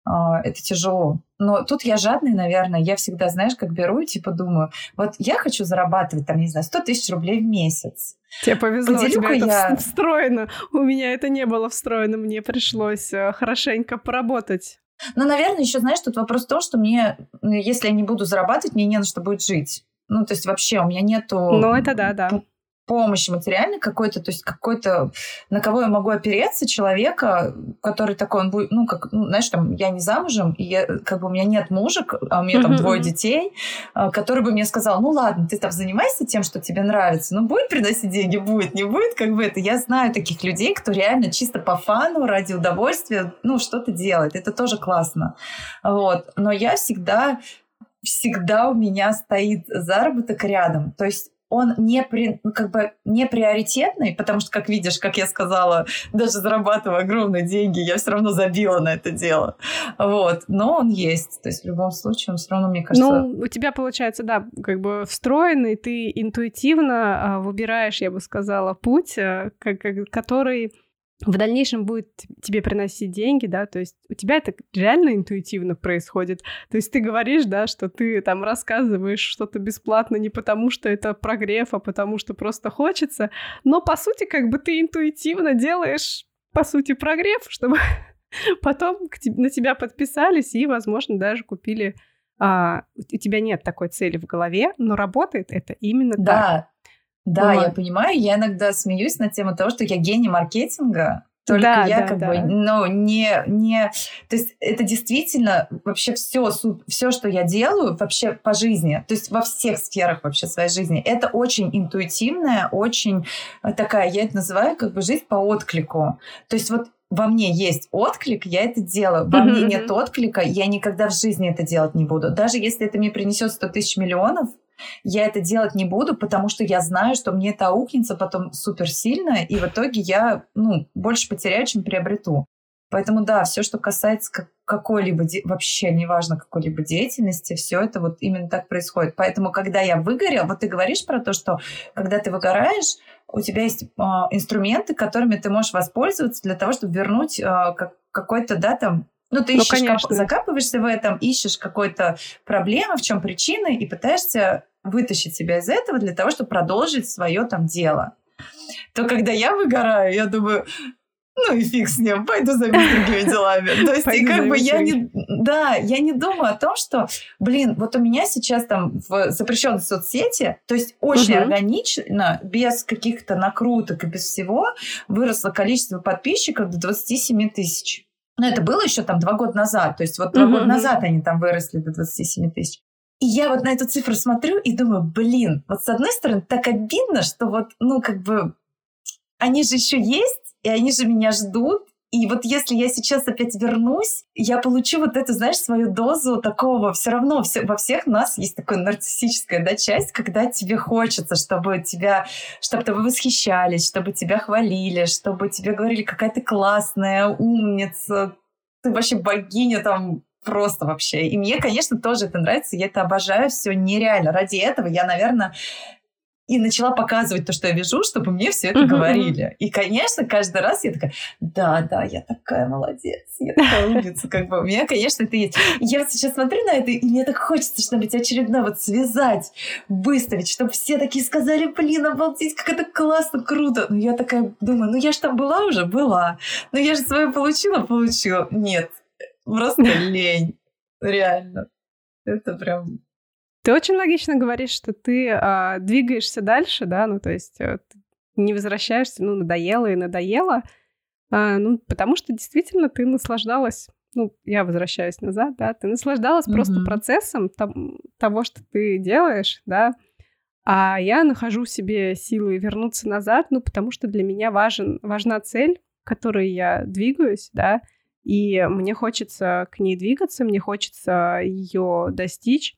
это тяжело. Но тут я жадный, наверное, я всегда, знаешь, как беру и типа думаю, вот я хочу зарабатывать там, не знаю, 100 тысяч рублей в месяц. Тебе повезло, у тебя это я... встроено. У меня это не было встроено, мне пришлось э, хорошенько поработать. Ну, наверное, еще, знаешь, тут вопрос в том, что мне, если я не буду зарабатывать, мне не на что будет жить. Ну, то есть вообще у меня нету... Ну, это да, да помощи материальной какой-то, то есть какой-то, на кого я могу опереться, человека, который такой, он будет, ну, как, ну, знаешь, там, я не замужем, и я, как бы у меня нет мужа, а у меня там двое детей, а, который бы мне сказал, ну, ладно, ты там занимайся тем, что тебе нравится, ну, будет приносить деньги, будет, не будет, как бы это. Я знаю таких людей, кто реально чисто по фану, ради удовольствия, ну, что-то делает, это тоже классно. Вот. Но я всегда всегда у меня стоит заработок рядом. То есть он не, при, ну, как бы не приоритетный, потому что, как видишь, как я сказала, даже зарабатывая огромные деньги, я все равно забила на это дело. Вот. Но он есть. То есть в любом случае он все равно, мне кажется... Ну, у тебя получается, да, как бы встроенный, ты интуитивно а, выбираешь, я бы сказала, путь, как, который в дальнейшем будет тебе приносить деньги, да, то есть у тебя это реально интуитивно происходит. То есть ты говоришь, да, что ты там рассказываешь что-то бесплатно не потому, что это прогрев, а потому что просто хочется, но по сути как бы ты интуитивно делаешь, по сути, прогрев, чтобы потом на тебя подписались и, возможно, даже купили а, у тебя нет такой цели в голове, но работает это именно да, так. Да, вот. я понимаю. Я иногда смеюсь на тему того, что я гений маркетинга, только да, я да, как да. бы, ну, не, не... То есть это действительно вообще все, все, что я делаю вообще по жизни, то есть во всех сферах вообще своей жизни, это очень интуитивная, очень такая, я это называю как бы жизнь по отклику. То есть вот во мне есть отклик, я это делаю. Во мне нет отклика, я никогда в жизни это делать не буду. Даже если это мне принесет 100 тысяч миллионов, я это делать не буду, потому что я знаю, что мне это аукнется потом супер сильно, и в итоге я ну, больше потеряю, чем приобрету. Поэтому да, все, что касается какой-либо, де... вообще неважно какой-либо деятельности, все это вот именно так происходит. Поэтому, когда я выгорел, вот ты говоришь про то, что когда ты выгораешь, у тебя есть э, инструменты, которыми ты можешь воспользоваться для того, чтобы вернуть э, как, какой-то, да, там, ну, ты ну, ищешь, конечно. закапываешься в этом, ищешь какой-то проблемы, в чем причина, и пытаешься вытащить себя из этого для того, чтобы продолжить свое там дело. То когда я выгораю, я думаю, ну и фиг с ним, пойду займусь другими делами. То есть, и как бы я не, да, я не думаю о том, что, блин, вот у меня сейчас там в запрещенной соцсети, то есть очень угу. органично, без каких-то накруток и без всего, выросло количество подписчиков до 27 тысяч. Но это было еще там два года назад. То есть вот два mm-hmm. года назад они там выросли до 27 тысяч. И я вот на эту цифру смотрю и думаю, блин, вот с одной стороны так обидно, что вот, ну, как бы, они же еще есть, и они же меня ждут, и вот если я сейчас опять вернусь, я получу вот эту, знаешь, свою дозу такого. Все равно все, во всех нас есть такая нарциссическая да, часть, когда тебе хочется, чтобы тебя, чтобы тобой восхищались, чтобы тебя хвалили, чтобы тебе говорили, какая ты классная, умница, ты вообще богиня там просто вообще. И мне, конечно, тоже это нравится, я это обожаю, все нереально. Ради этого я, наверное, и начала показывать то, что я вижу, чтобы мне все это говорили. И, конечно, каждый раз я такая, да, да, я такая молодец, я такая умница, как бы. У меня, конечно, это есть. Я сейчас смотрю на это, и мне так хочется что-нибудь очередное вот связать, выставить, чтобы все такие сказали, блин, обалдеть, как это классно, круто. Но я такая думаю, ну я же там была уже, была. Но я же свое получила, получила. Нет, просто лень. Реально. Это прям ты очень логично говоришь, что ты а, двигаешься дальше, да, ну то есть а, не возвращаешься, ну надоело и надоело, а, ну потому что действительно ты наслаждалась, ну я возвращаюсь назад, да, ты наслаждалась mm-hmm. просто процессом там, того, что ты делаешь, да, а я нахожу в себе силы вернуться назад, ну потому что для меня важен, важна цель, к которой я двигаюсь, да, и мне хочется к ней двигаться, мне хочется ее достичь.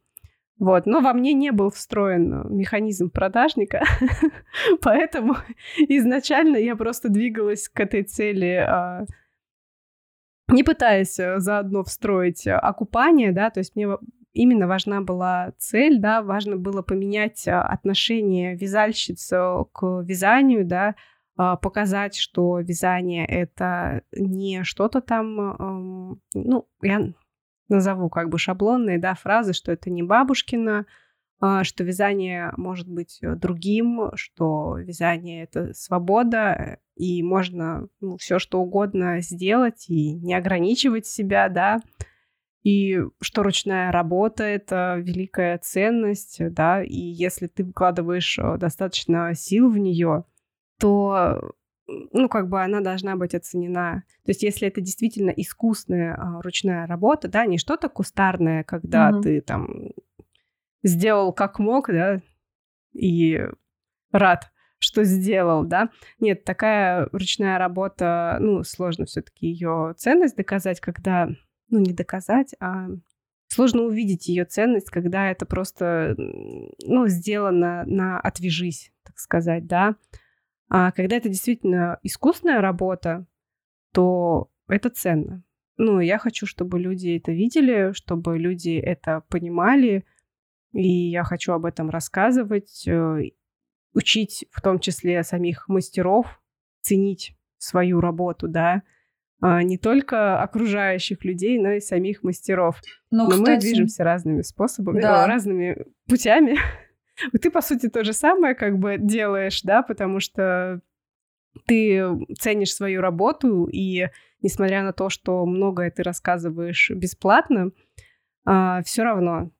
Вот, но во мне не был встроен механизм продажника, поэтому изначально я просто двигалась к этой цели, а, не пытаясь э, заодно встроить окупание, да, то есть мне именно важна была цель, да, важно было поменять отношение вязальщицы к вязанию, да, а, показать, что вязание это не что-то там, ну, я назову как бы шаблонные да, фразы, что это не бабушкина, что вязание может быть э, другим, что вязание это свобода, и можно ну, все что угодно сделать и не ограничивать себя, да, и что ручная работа — это великая ценность, да, и если ты вкладываешь э, достаточно сил в нее, то ну, как бы она должна быть оценена. То есть, если это действительно искусная а, ручная работа, да, не что-то кустарное, когда mm-hmm. ты там сделал как мог, да, и рад, что сделал, да. Нет, такая ручная работа, ну, сложно все-таки ее ценность доказать, когда, ну, не доказать, а сложно увидеть ее ценность, когда это просто, ну, сделано на «отвяжись», так сказать, да. А когда это действительно искусная работа, то это ценно. Ну, я хочу, чтобы люди это видели, чтобы люди это понимали, и я хочу об этом рассказывать, э, учить в том числе самих мастеров ценить свою работу, да, а, не только окружающих людей, но и самих мастеров. Но, но кстати, мы движемся разными способами, да. разными путями. Ты, по сути, то же самое как бы делаешь, да, потому что ты ценишь свою работу, и несмотря на то, что многое ты рассказываешь бесплатно, а, все равно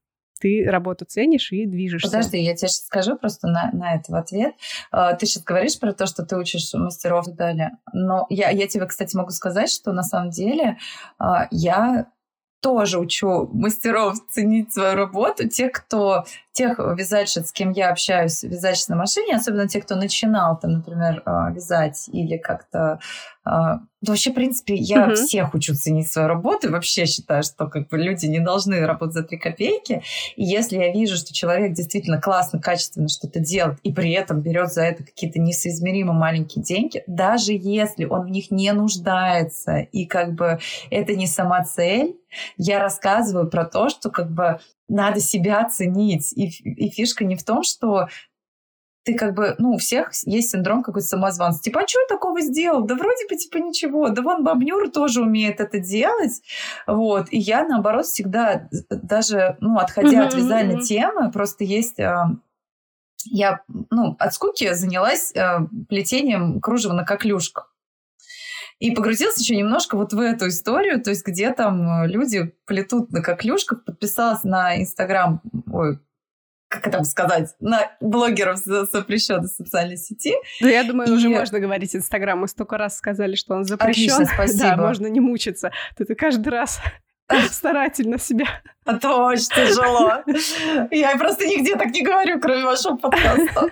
ты работу ценишь и движешься. Подожди, я тебе сейчас скажу просто на, на это в ответ. А, ты сейчас говоришь про то, что ты учишь мастеров и далее. Но я, я тебе, кстати, могу сказать, что на самом деле а, я тоже учу мастеров ценить свою работу, тех, кто, тех вязальщиц, с кем я общаюсь, вязальщиц на машине, особенно те, кто начинал там, например, а, вязать или как-то да вообще, в принципе, я угу. всех учу ценить свою работу и вообще считаю, что как бы люди не должны работать за три копейки. И если я вижу, что человек действительно классно, качественно что-то делает и при этом берет за это какие-то несоизмеримо маленькие деньги, даже если он в них не нуждается и как бы это не сама цель, я рассказываю про то, что как бы надо себя ценить. И, и фишка не в том, что ты как бы, ну, у всех есть синдром какой-то самозванца. Типа, а что я такого сделал? Да вроде бы, типа, ничего. Да вон Бабнюр тоже умеет это делать. Вот. И я, наоборот, всегда даже, ну, отходя от вязальной темы, просто есть... А, я, ну, от скуки занялась а, плетением кружева на коклюшках. И погрузилась еще немножко вот в эту историю, то есть где там люди плетут на коклюшках, подписалась на Инстаграм, ой, как это сказать, на блогеров запрещенной социальной сети. Да, я думаю, и... уже можно говорить Инстаграм. Мы столько раз сказали, что он запрещен. Отлично, спасибо. Да, можно не мучиться. Ты, каждый раз старательно себя. А то очень тяжело. Я просто нигде так не говорю, кроме вашего подкаста.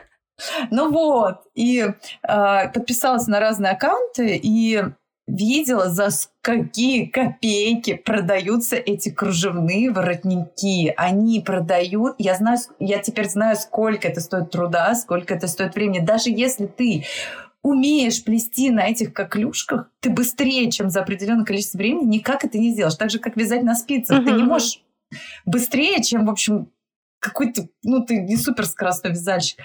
Ну вот, и э, подписалась на разные аккаунты, и видела, за какие копейки продаются эти кружевные воротники. Они продают, я знаю, я теперь знаю, сколько это стоит труда, сколько это стоит времени. Даже если ты умеешь плести на этих коклюшках, ты быстрее, чем за определенное количество времени, никак это не сделаешь. Так же, как вязать на спицах. Uh-huh. Ты не можешь быстрее, чем, в общем, какой-то, ну, ты не супер скоростной вязальщик.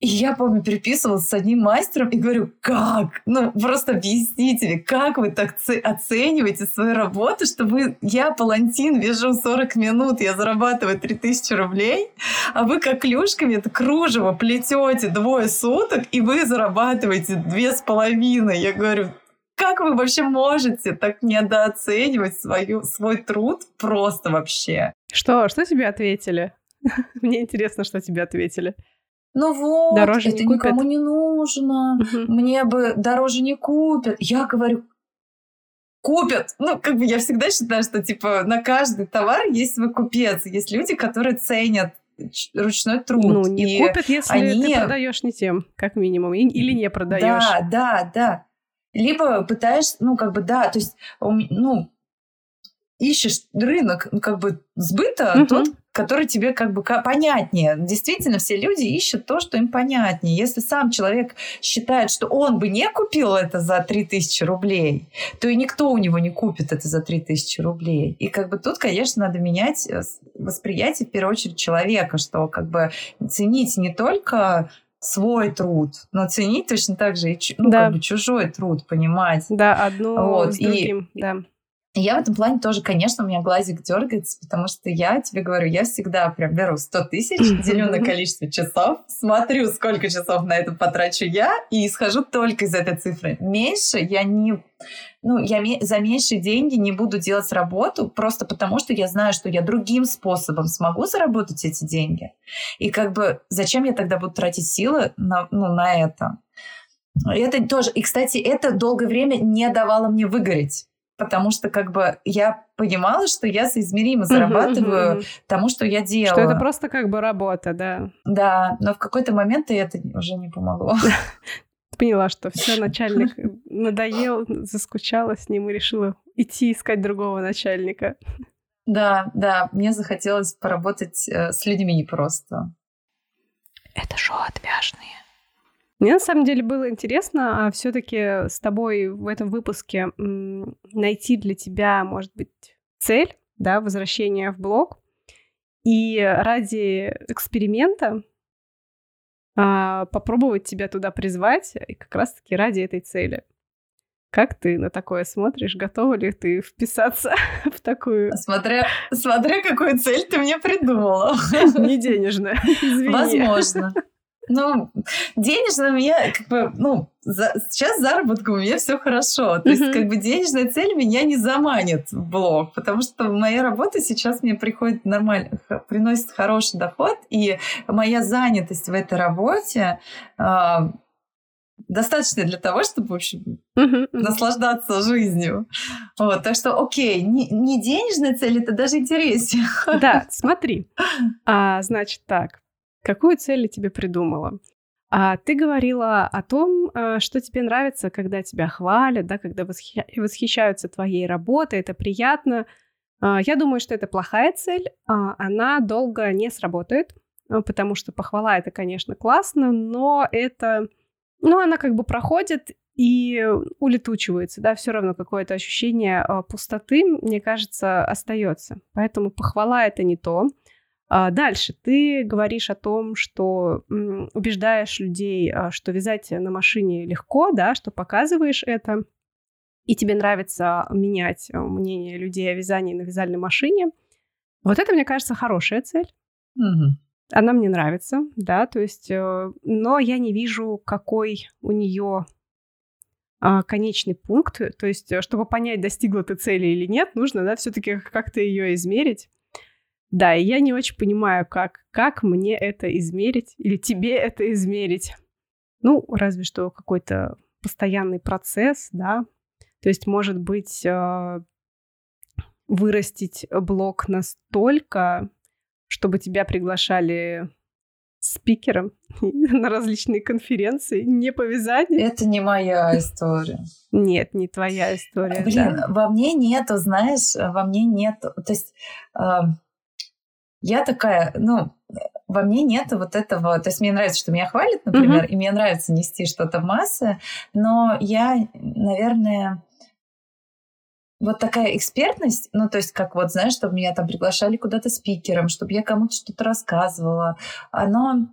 И я, помню, переписывалась с одним мастером и говорю, как? Ну, просто объясните мне, как вы так оцениваете свою работу, что вы... Я палантин вяжу 40 минут, я зарабатываю 3000 рублей, а вы как клюшками это кружево плетете двое суток, и вы зарабатываете две с половиной. Я говорю, как вы вообще можете так недооценивать свою, свой труд просто вообще? Что? Что тебе ответили? Мне интересно, что тебе ответили ну вот, дороже это не никому не нужно, угу. мне бы дороже не купят. Я говорю, купят. Ну, как бы я всегда считаю, что, типа, на каждый товар есть свой купец. Есть люди, которые ценят ручной труд. Ну, не и купят, если они... ты продаешь не тем, как минимум, или не продаешь. Да, да, да. Либо пытаешься, ну, как бы, да, то есть, ну, ищешь рынок, ну, как бы, сбыта, угу. тот, который тебе как бы понятнее. Действительно, все люди ищут то, что им понятнее. Если сам человек считает, что он бы не купил это за 3000 рублей, то и никто у него не купит это за 3000 рублей. И как бы тут, конечно, надо менять э, восприятие, в первую очередь, человека, что как бы ценить не только свой труд, но ценить точно так же и ну, да. как бы чужой труд, понимать. Да, одно вот. с другим, и, да я в этом плане тоже, конечно, у меня глазик дергается, потому что я тебе говорю, я всегда прям беру 100 тысяч, делю на количество часов, смотрю, сколько часов на это потрачу я, и исхожу только из этой цифры. Меньше я не... Ну, я за меньшие деньги не буду делать работу, просто потому что я знаю, что я другим способом смогу заработать эти деньги. И как бы зачем я тогда буду тратить силы на, ну, на это? Это тоже... И, кстати, это долгое время не давало мне выгореть потому что как бы я понимала, что я соизмеримо зарабатываю тому, что я делаю. Что это просто как бы работа, да. Да, но в какой-то момент это уже не помогло. Поняла, что все, начальник надоел, заскучала с ним и решила идти искать другого начальника. Да, да, мне захотелось поработать э, с людьми просто. Это шоу отвяжные. Мне на самом деле было интересно а все-таки с тобой в этом выпуске найти для тебя, может быть, цель, да, возвращения в блог. И ради эксперимента а, попробовать тебя туда призвать, и как раз-таки ради этой цели. Как ты на такое смотришь? Готова ли ты вписаться в такую... Смотря, смотря какую цель ты мне придумала. Не денежная, извини. Возможно. Ну, денежно у меня, как бы, ну, за, сейчас заработка у меня все хорошо. То есть, как бы, денежная цель меня не заманит в блог, потому что моя работа сейчас мне приходит нормально, приносит хороший доход, и моя занятость в этой работе э, достаточно для того, чтобы, в общем, наслаждаться жизнью. Вот, так что, окей, не, не денежная цель, это даже интереснее. Да, смотри. А, значит так, Какую цель я тебе придумала? А ты говорила о том, э, что тебе нравится, когда тебя хвалят, да, когда восхищаются твоей работой, это приятно. А, я думаю, что это плохая цель, а, она долго не сработает, э, потому что похвала это, конечно, классно, но это, ну, она как бы проходит и улетучивается, да, все равно какое-то ощущение пустоты, мне кажется, остается. Поэтому похвала это не то. А дальше ты говоришь о том, что убеждаешь людей, а, что вязать на машине легко, да, что показываешь это, и тебе нравится менять а, мнение людей о вязании на вязальной машине. Вот это, мне кажется, хорошая цель. Угу. Она мне нравится, да, то есть, э, но я не вижу, какой у нее конечный пункт. То есть, э, чтобы понять, достигла ты цели или нет, нужно, да, все-таки как-то ее измерить. Да, и я не очень понимаю, как, как мне это измерить или тебе это измерить. Ну, разве что какой-то постоянный процесс, да. То есть, может быть, э, вырастить блог настолько, чтобы тебя приглашали спикером на различные конференции, не по вязанию. Это не моя история. Нет, не твоя история. Блин, да. во мне нету, знаешь, во мне нету. То есть э, я такая, ну, во мне нет вот этого, то есть мне нравится, что меня хвалят, например, mm-hmm. и мне нравится нести что-то в массы, но я, наверное, вот такая экспертность, ну, то есть, как вот, знаешь, чтобы меня там приглашали куда-то спикером, чтобы я кому-то что-то рассказывала, оно,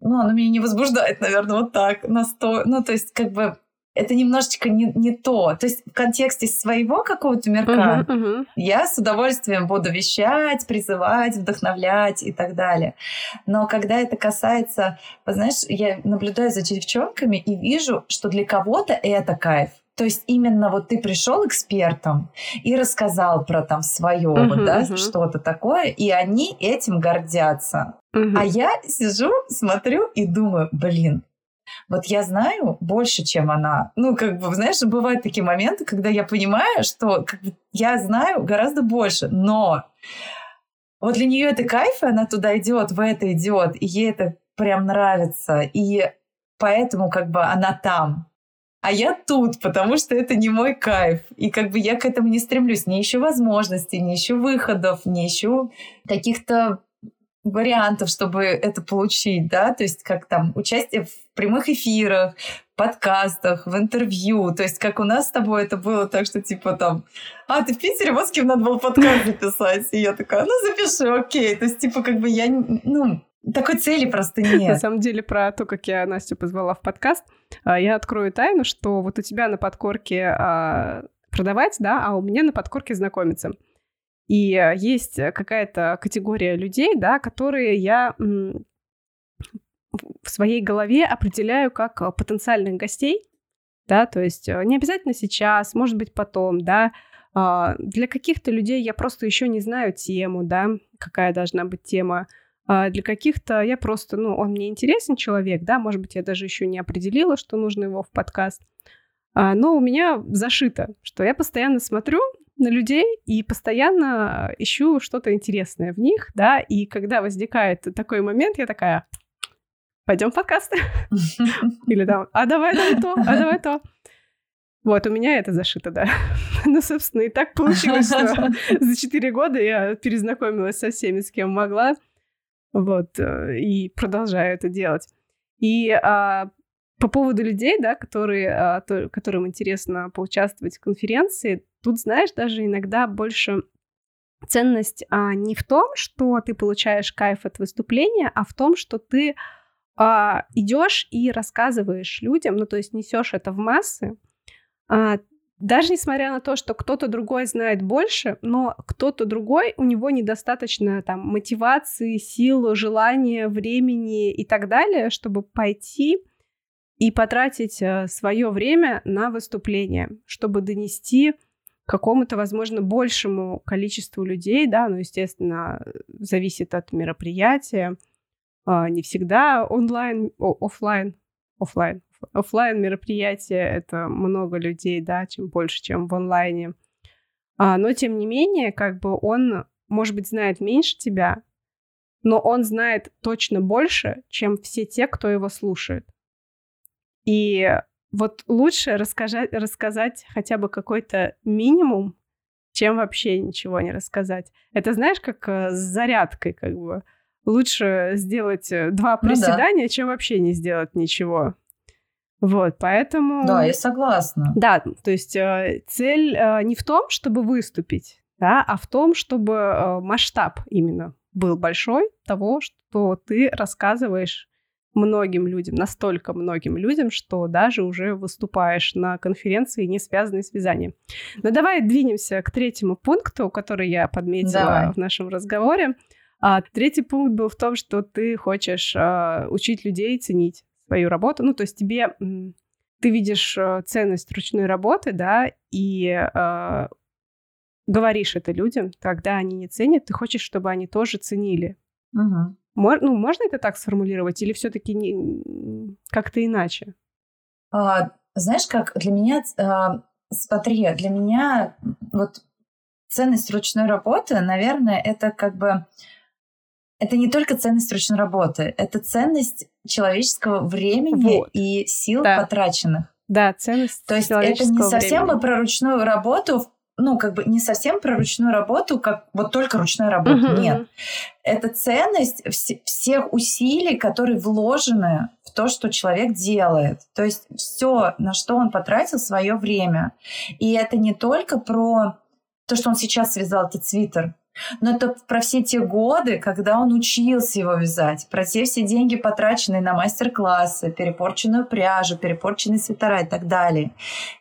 ну, оно меня не возбуждает, наверное, вот так, на сто, ну, то есть, как бы, это немножечко не, не то. То есть в контексте своего какого-то мирка uh-huh, uh-huh. я с удовольствием буду вещать, призывать, вдохновлять и так далее. Но когда это касается, знаешь, я наблюдаю за девчонками и вижу, что для кого-то это кайф. То есть именно вот ты пришел экспертом и рассказал про там свое, uh-huh, вот, да, uh-huh. что-то такое, и они этим гордятся. Uh-huh. А я сижу, смотрю и думаю, блин, вот я знаю больше, чем она. Ну, как бы, знаешь, бывают такие моменты, когда я понимаю, что как бы, я знаю гораздо больше, но вот для нее это кайф, и она туда идет, в это идет, и ей это прям нравится, и поэтому как бы она там. А я тут, потому что это не мой кайф. И как бы я к этому не стремлюсь. Не ищу возможностей, не ищу выходов, не ищу каких-то вариантов, чтобы это получить, да, то есть как там участие в прямых эфирах, подкастах, в интервью, то есть как у нас с тобой это было так, что типа там, а, ты в Питере, вот с кем надо было подкаст записать, и я такая, ну запиши, окей, то есть типа как бы я, ну, такой цели просто нет. На самом деле, про то, как я Настю позвала в подкаст, а, я открою тайну, что вот у тебя на подкорке а, продавать, да, а у меня на подкорке знакомиться. И э, есть какая-то категория людей, да, которые я в своей голове определяю как э, потенциальных гостей, да, то есть э, не обязательно сейчас, может быть потом, да, а, для каких-то людей я просто еще не знаю тему, да, какая должна быть тема, а для каких-то я просто, ну, он мне интересен человек, да, может быть, я даже еще не определила, что нужно его в подкаст, а, но у меня зашито, что я постоянно смотрю на людей и постоянно ищу что-то интересное в них, да, и когда возникает такой момент, я такая, пойдем подкаст. Или там, а давай, давай то, а давай то. Вот, у меня это зашито, да. ну, собственно, и так получилось, что за четыре года я перезнакомилась со всеми, с кем могла. Вот, э, и продолжаю это делать. И а, по поводу людей, да, которые, а, то, которым интересно поучаствовать в конференции, тут, знаешь, даже иногда больше ценность а, не в том, что ты получаешь кайф от выступления, а в том, что ты а, идешь и рассказываешь людям, ну то есть несешь это в массы, а, даже несмотря на то, что кто-то другой знает больше, но кто-то другой, у него недостаточно там мотивации, сил, желания, времени и так далее, чтобы пойти и потратить э, свое время на выступление, чтобы донести какому-то, возможно, большему количеству людей, да, ну, естественно, зависит от мероприятия, а, не всегда онлайн, офлайн, офлайн, офлайн мероприятие это много людей, да, чем больше, чем в онлайне. А, но тем не менее, как бы он, может быть, знает меньше тебя, но он знает точно больше, чем все те, кто его слушает. И вот лучше рассказать, рассказать хотя бы какой-то минимум, чем вообще ничего не рассказать. Это знаешь, как э, с зарядкой, как бы. Лучше сделать э, два приседания, ну, да. чем вообще не сделать ничего. Вот, поэтому... Да, я согласна. Да, то есть э, цель не в том, чтобы выступить, да, а в том, чтобы масштаб именно был большой того, что ты рассказываешь многим людям, настолько многим людям, что даже уже выступаешь на конференции, не связанной с вязанием. Но давай двинемся к третьему пункту, который я подметила давай. в нашем разговоре. А, третий пункт был в том, что ты хочешь а, учить людей ценить свою работу. Ну, то есть тебе ты видишь а, ценность ручной работы, да, и а, говоришь это людям, когда они не ценят, ты хочешь, чтобы они тоже ценили. Угу. Мор, ну, можно это так сформулировать или все-таки не, как-то иначе? А, знаешь, как для меня, а, смотри, для меня вот ценность ручной работы, наверное, это как бы это не только ценность ручной работы, это ценность человеческого времени вот. и сил да. потраченных. Да, ценность. То есть это не совсем времени. мы про ручную работу ну, как бы не совсем про ручную работу, как вот только ручная работа. Uh-huh. Нет. Это ценность вс- всех усилий, которые вложены в то, что человек делает. То есть все, на что он потратил свое время. И это не только про то, что он сейчас связал этот свитер, но это про все те годы, когда он учился его вязать, про те все деньги, потраченные на мастер-классы, перепорченную пряжу, перепорченные свитера и так далее.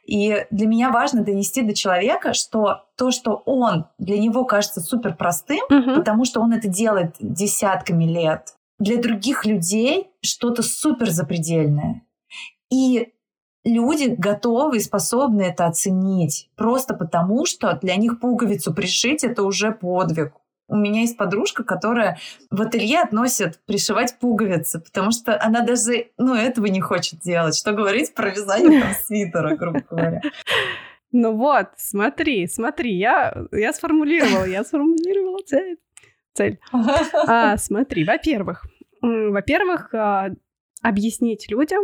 И для меня важно донести до человека, что то, что он для него кажется супер простым, угу. потому что он это делает десятками лет, для других людей что-то супер запредельное. И люди готовы и способны это оценить. Просто потому, что для них пуговицу пришить — это уже подвиг. У меня есть подружка, которая в ателье относит пришивать пуговицы, потому что она даже, ну, этого не хочет делать. Что говорить про вязание там свитера, грубо говоря. Ну вот, смотри, смотри, я, я сформулировала, я сформулировала цель. цель. А, смотри, во-первых, во-первых, а, объяснить людям,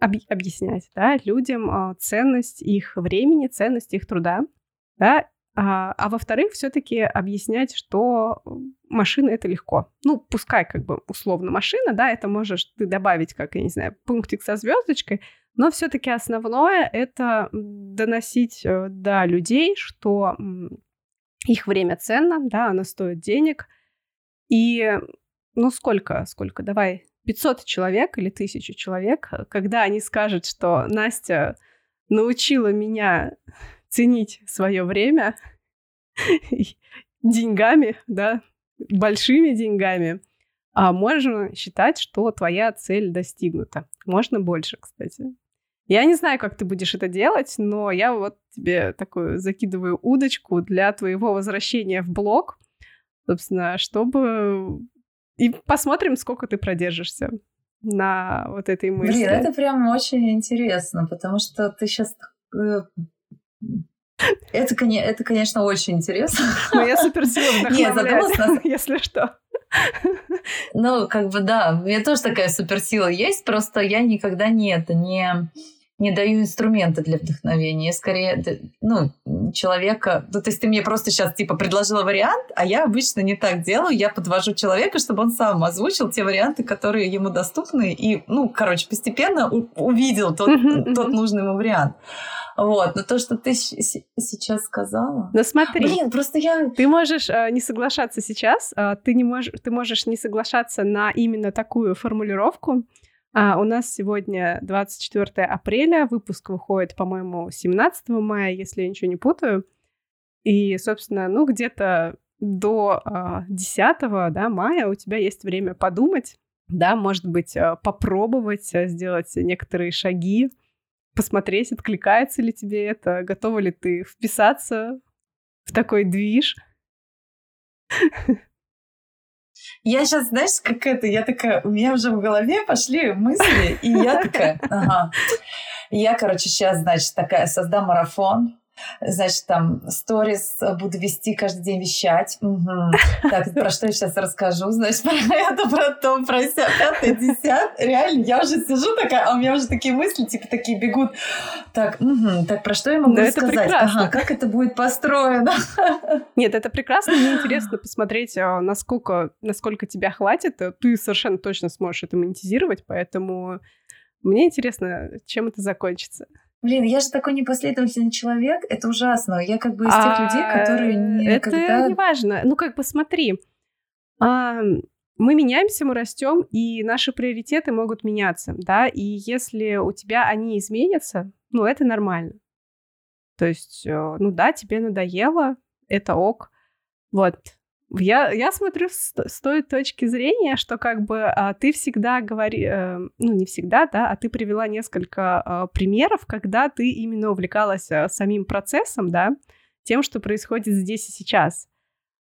об, объяснять да, людям а, ценность их времени, ценность их труда, да, а, а во-вторых, все-таки объяснять, что машина это легко. Ну, пускай как бы условно машина, да, это можешь ты добавить, как, я не знаю, пунктик со звездочкой, но все-таки основное это доносить э, до людей, что их время ценно, да, оно стоит денег. И ну сколько, сколько, давай 500 человек или 1000 человек, когда они скажут, что Настя научила меня ценить свое время деньгами, да, большими деньгами, а можно считать, что твоя цель достигнута. Можно больше, кстати. Я не знаю, как ты будешь это делать, но я вот тебе такую закидываю удочку для твоего возвращения в блог, собственно, чтобы и посмотрим, сколько ты продержишься на вот этой мысли. Блин, это прям очень интересно, потому что ты сейчас... Э, это, это, конечно, очень интересно. Но я суперсила задумалась, если что. Ну, как бы да, у меня тоже такая суперсила есть, просто я никогда не это, не не даю инструменты для вдохновения. Я скорее, ну, человека... Ну, то есть ты мне просто сейчас, типа, предложила вариант, а я обычно не так делаю. Я подвожу человека, чтобы он сам озвучил те варианты, которые ему доступны, и, ну, короче, постепенно увидел тот, тот нужный ему вариант. Вот, но то, что ты сейчас сказала... Ну смотри, Блин, просто я... Ты можешь э, не соглашаться сейчас, э, ты, не можешь, ты можешь не соглашаться на именно такую формулировку, а, у нас сегодня 24 апреля, выпуск выходит, по-моему, 17 мая, если я ничего не путаю. И, собственно, ну, где-то до а, 10 да, мая у тебя есть время подумать, да, может быть, а, попробовать а, сделать некоторые шаги, посмотреть, откликается ли тебе это, готова ли ты вписаться в такой движ. Я сейчас, знаешь, как это, я такая, у меня уже в голове пошли мысли, и я такая, ага. Я, короче, сейчас, значит, такая создам марафон, Значит, там сторис буду вести, каждый день вещать. Угу. Так, про что я сейчас расскажу? Значит, про это, про то, про все, пятое, десят. Реально, я уже сижу такая, а у меня уже такие мысли, типа, такие бегут. Так, угу, так, про что я могу да рассказать? Это прекрасно. Ага, как это будет построено? Нет, это прекрасно. Мне интересно посмотреть, а, насколько, насколько тебя хватит. Ты совершенно точно сможешь это монетизировать, поэтому мне интересно, чем это закончится. Блин, я же такой непоследовательный человек, это ужасно. Я как бы из тех а, людей, которые никогда... Это не важно. Ну, как бы смотри, а, мы меняемся, мы растем, и наши приоритеты могут меняться, да, и если у тебя они изменятся, ну, это нормально. То есть, э, ну да, тебе надоело, это ок. Вот. Я, я смотрю с, с той точки зрения, что как бы а, ты всегда говори, э, ну не всегда, да, а ты привела несколько э, примеров, когда ты именно увлекалась э, самим процессом, да, тем, что происходит здесь и сейчас.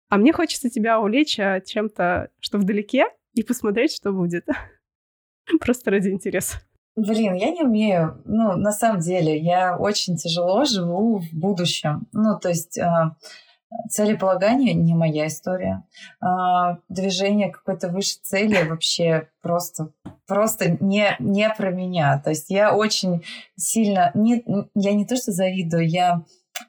А мне хочется тебя увлечь э, чем-то, что вдалеке, и посмотреть, что будет. Просто ради интереса. Блин, я не умею. Ну, на самом деле, я очень тяжело живу в будущем. Ну, то есть... Целеполагание не моя история. А, движение какой-то выше цели вообще просто, просто не, не про меня. То есть я очень сильно... Не, я не то что завидую, я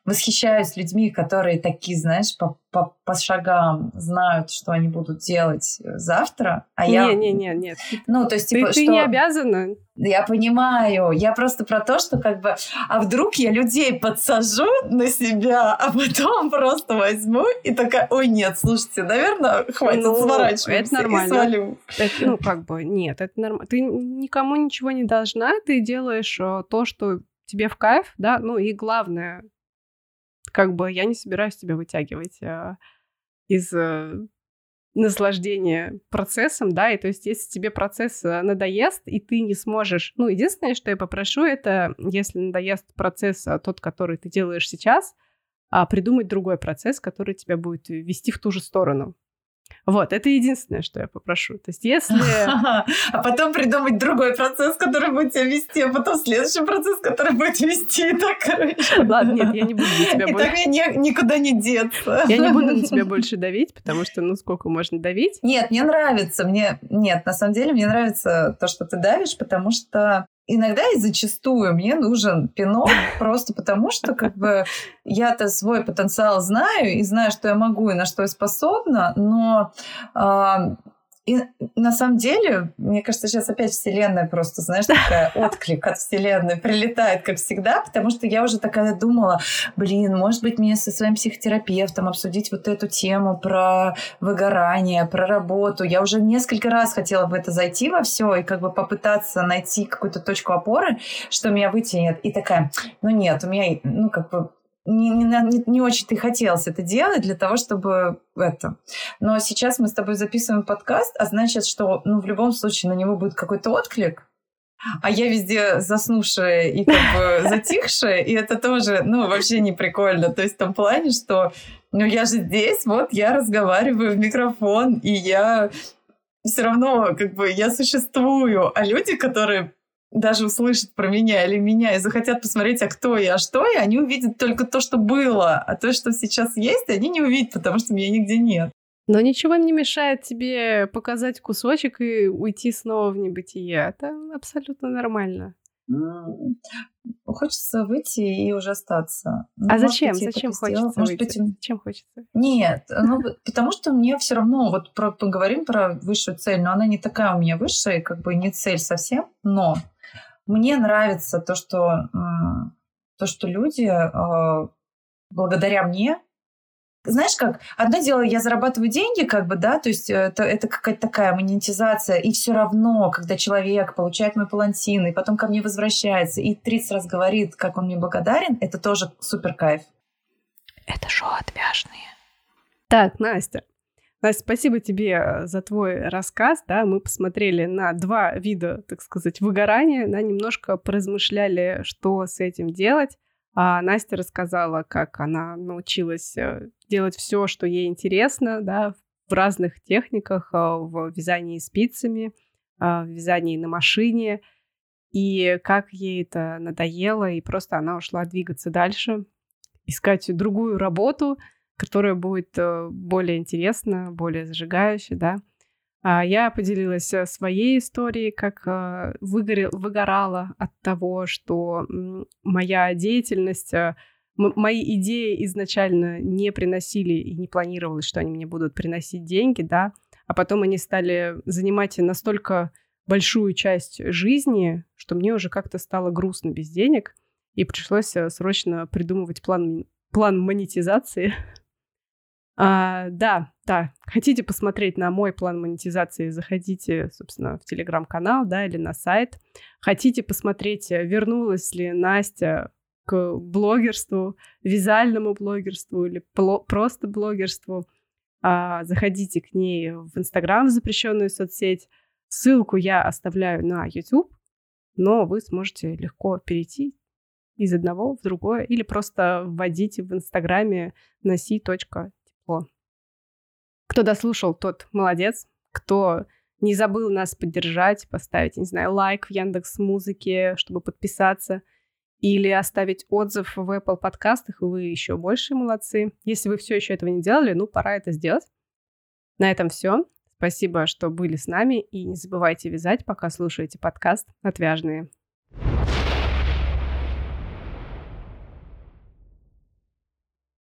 восхищаюсь людьми, которые такие, знаешь, по, по, по шагам знают, что они будут делать завтра, а не, я... Не, не, нет. Ну, то есть, типа, ты, что... ты не обязана. Я понимаю. Я просто про то, что как бы... А вдруг я людей подсажу на себя, а потом просто возьму и такая, ой, нет, слушайте, наверное, хватит ну, сворачиваться это нормально. и свалю. Это, ну, как бы, нет, это нормально. Ты никому ничего не должна, ты делаешь э, то, что тебе в кайф, да, ну и главное, как бы я не собираюсь тебя вытягивать а, из а, наслаждения процессом, да, и то есть если тебе процесс э, надоест, и ты не сможешь, ну, единственное, что я попрошу, это, если надоест процесс а, тот, который ты делаешь сейчас, а придумать другой процесс, который тебя будет вести в ту же сторону. Вот, это единственное, что я попрошу. То есть, если... А потом придумать другой процесс, который будет тебя вести, а потом следующий процесс, который будет вести, и так, короче. Ладно, нет, я не буду на тебя больше... И так мне никуда не деться. Я не буду на тебя больше давить, потому что, ну, сколько можно давить? Нет, мне нравится, мне... Нет, на самом деле мне нравится то, что ты давишь, потому что иногда и зачастую мне нужен пинок просто потому, что как бы я-то свой потенциал знаю и знаю, что я могу и на что я способна, но э, и на самом деле, мне кажется, сейчас опять Вселенная просто, знаешь, такая отклик от Вселенной прилетает, как всегда, потому что я уже такая думала, блин, может быть, мне со своим психотерапевтом обсудить вот эту тему про выгорание, про работу. Я уже несколько раз хотела в это зайти во все и как бы попытаться найти какую-то точку опоры, что меня вытянет. И такая, ну нет, у меня, ну как бы не, не, не очень-то и хотелось это делать для того, чтобы это. Но сейчас мы с тобой записываем подкаст, а значит, что ну, в любом случае на него будет какой-то отклик, а я везде заснувшая и как бы затихшая, и это тоже, ну, вообще не прикольно. То есть в том плане, что, ну, я же здесь, вот, я разговариваю в микрофон, и я все равно, как бы, я существую. А люди, которые даже услышат про меня или меня и захотят посмотреть, а кто я, а что я, они увидят только то, что было, а то, что сейчас есть, они не увидят, потому что меня нигде нет. Но ничего не мешает тебе показать кусочек и уйти снова в небытие. Это абсолютно нормально. Хочется выйти и уже остаться. Ну, а зачем? Быть, зачем хочется Может выйти? Быть... Зачем хочется? Нет, ну, потому что мне все равно, вот про, поговорим про высшую цель, но она не такая у меня высшая, как бы не цель совсем, но мне нравится то, что, то, что люди а, благодаря мне знаешь как, одно дело, я зарабатываю деньги, как бы, да, то есть это, это какая-то такая монетизация, и все равно, когда человек получает мой палантин, и потом ко мне возвращается, и 30 раз говорит, как он мне благодарен, это тоже супер кайф. Это шоу отвяжные. Так, Настя, Настя, спасибо тебе э, за твой рассказ. Да, мы посмотрели на два вида, так сказать, выгорания, да, немножко поразмышляли, что с этим делать. А Настя рассказала, как она научилась э, делать все, что ей интересно, да, в разных техниках, а, в вязании спицами, в вязании на машине, и как ей это надоело, и просто она ушла двигаться дальше, искать другую работу, которая будет э, более интересна, более зажигающая, да. А я поделилась э, своей историей, как э, выгорел, выгорала от того, что моя деятельность мои идеи изначально не приносили и не планировалось, что они мне будут приносить деньги, да, а потом они стали занимать настолько большую часть жизни, что мне уже как-то стало грустно без денег, и пришлось срочно придумывать план, план монетизации. А, да, да, хотите посмотреть на мой план монетизации, заходите, собственно, в телеграм-канал, да, или на сайт. Хотите посмотреть, э, вернулась ли Настя к блогерству, вязальному блогерству или просто блогерству, а, заходите к ней в Инстаграм, запрещенную соцсеть. Ссылку я оставляю на YouTube, но вы сможете легко перейти из одного в другое или просто вводите в Инстаграме носи.тепло. Кто дослушал, тот молодец. Кто не забыл нас поддержать, поставить, не знаю, лайк в Яндекс Музыке, чтобы подписаться – или оставить отзыв в Apple подкастах, вы еще больше молодцы. Если вы все еще этого не делали, ну, пора это сделать. На этом все. Спасибо, что были с нами, и не забывайте вязать, пока слушаете подкаст «Отвяжные».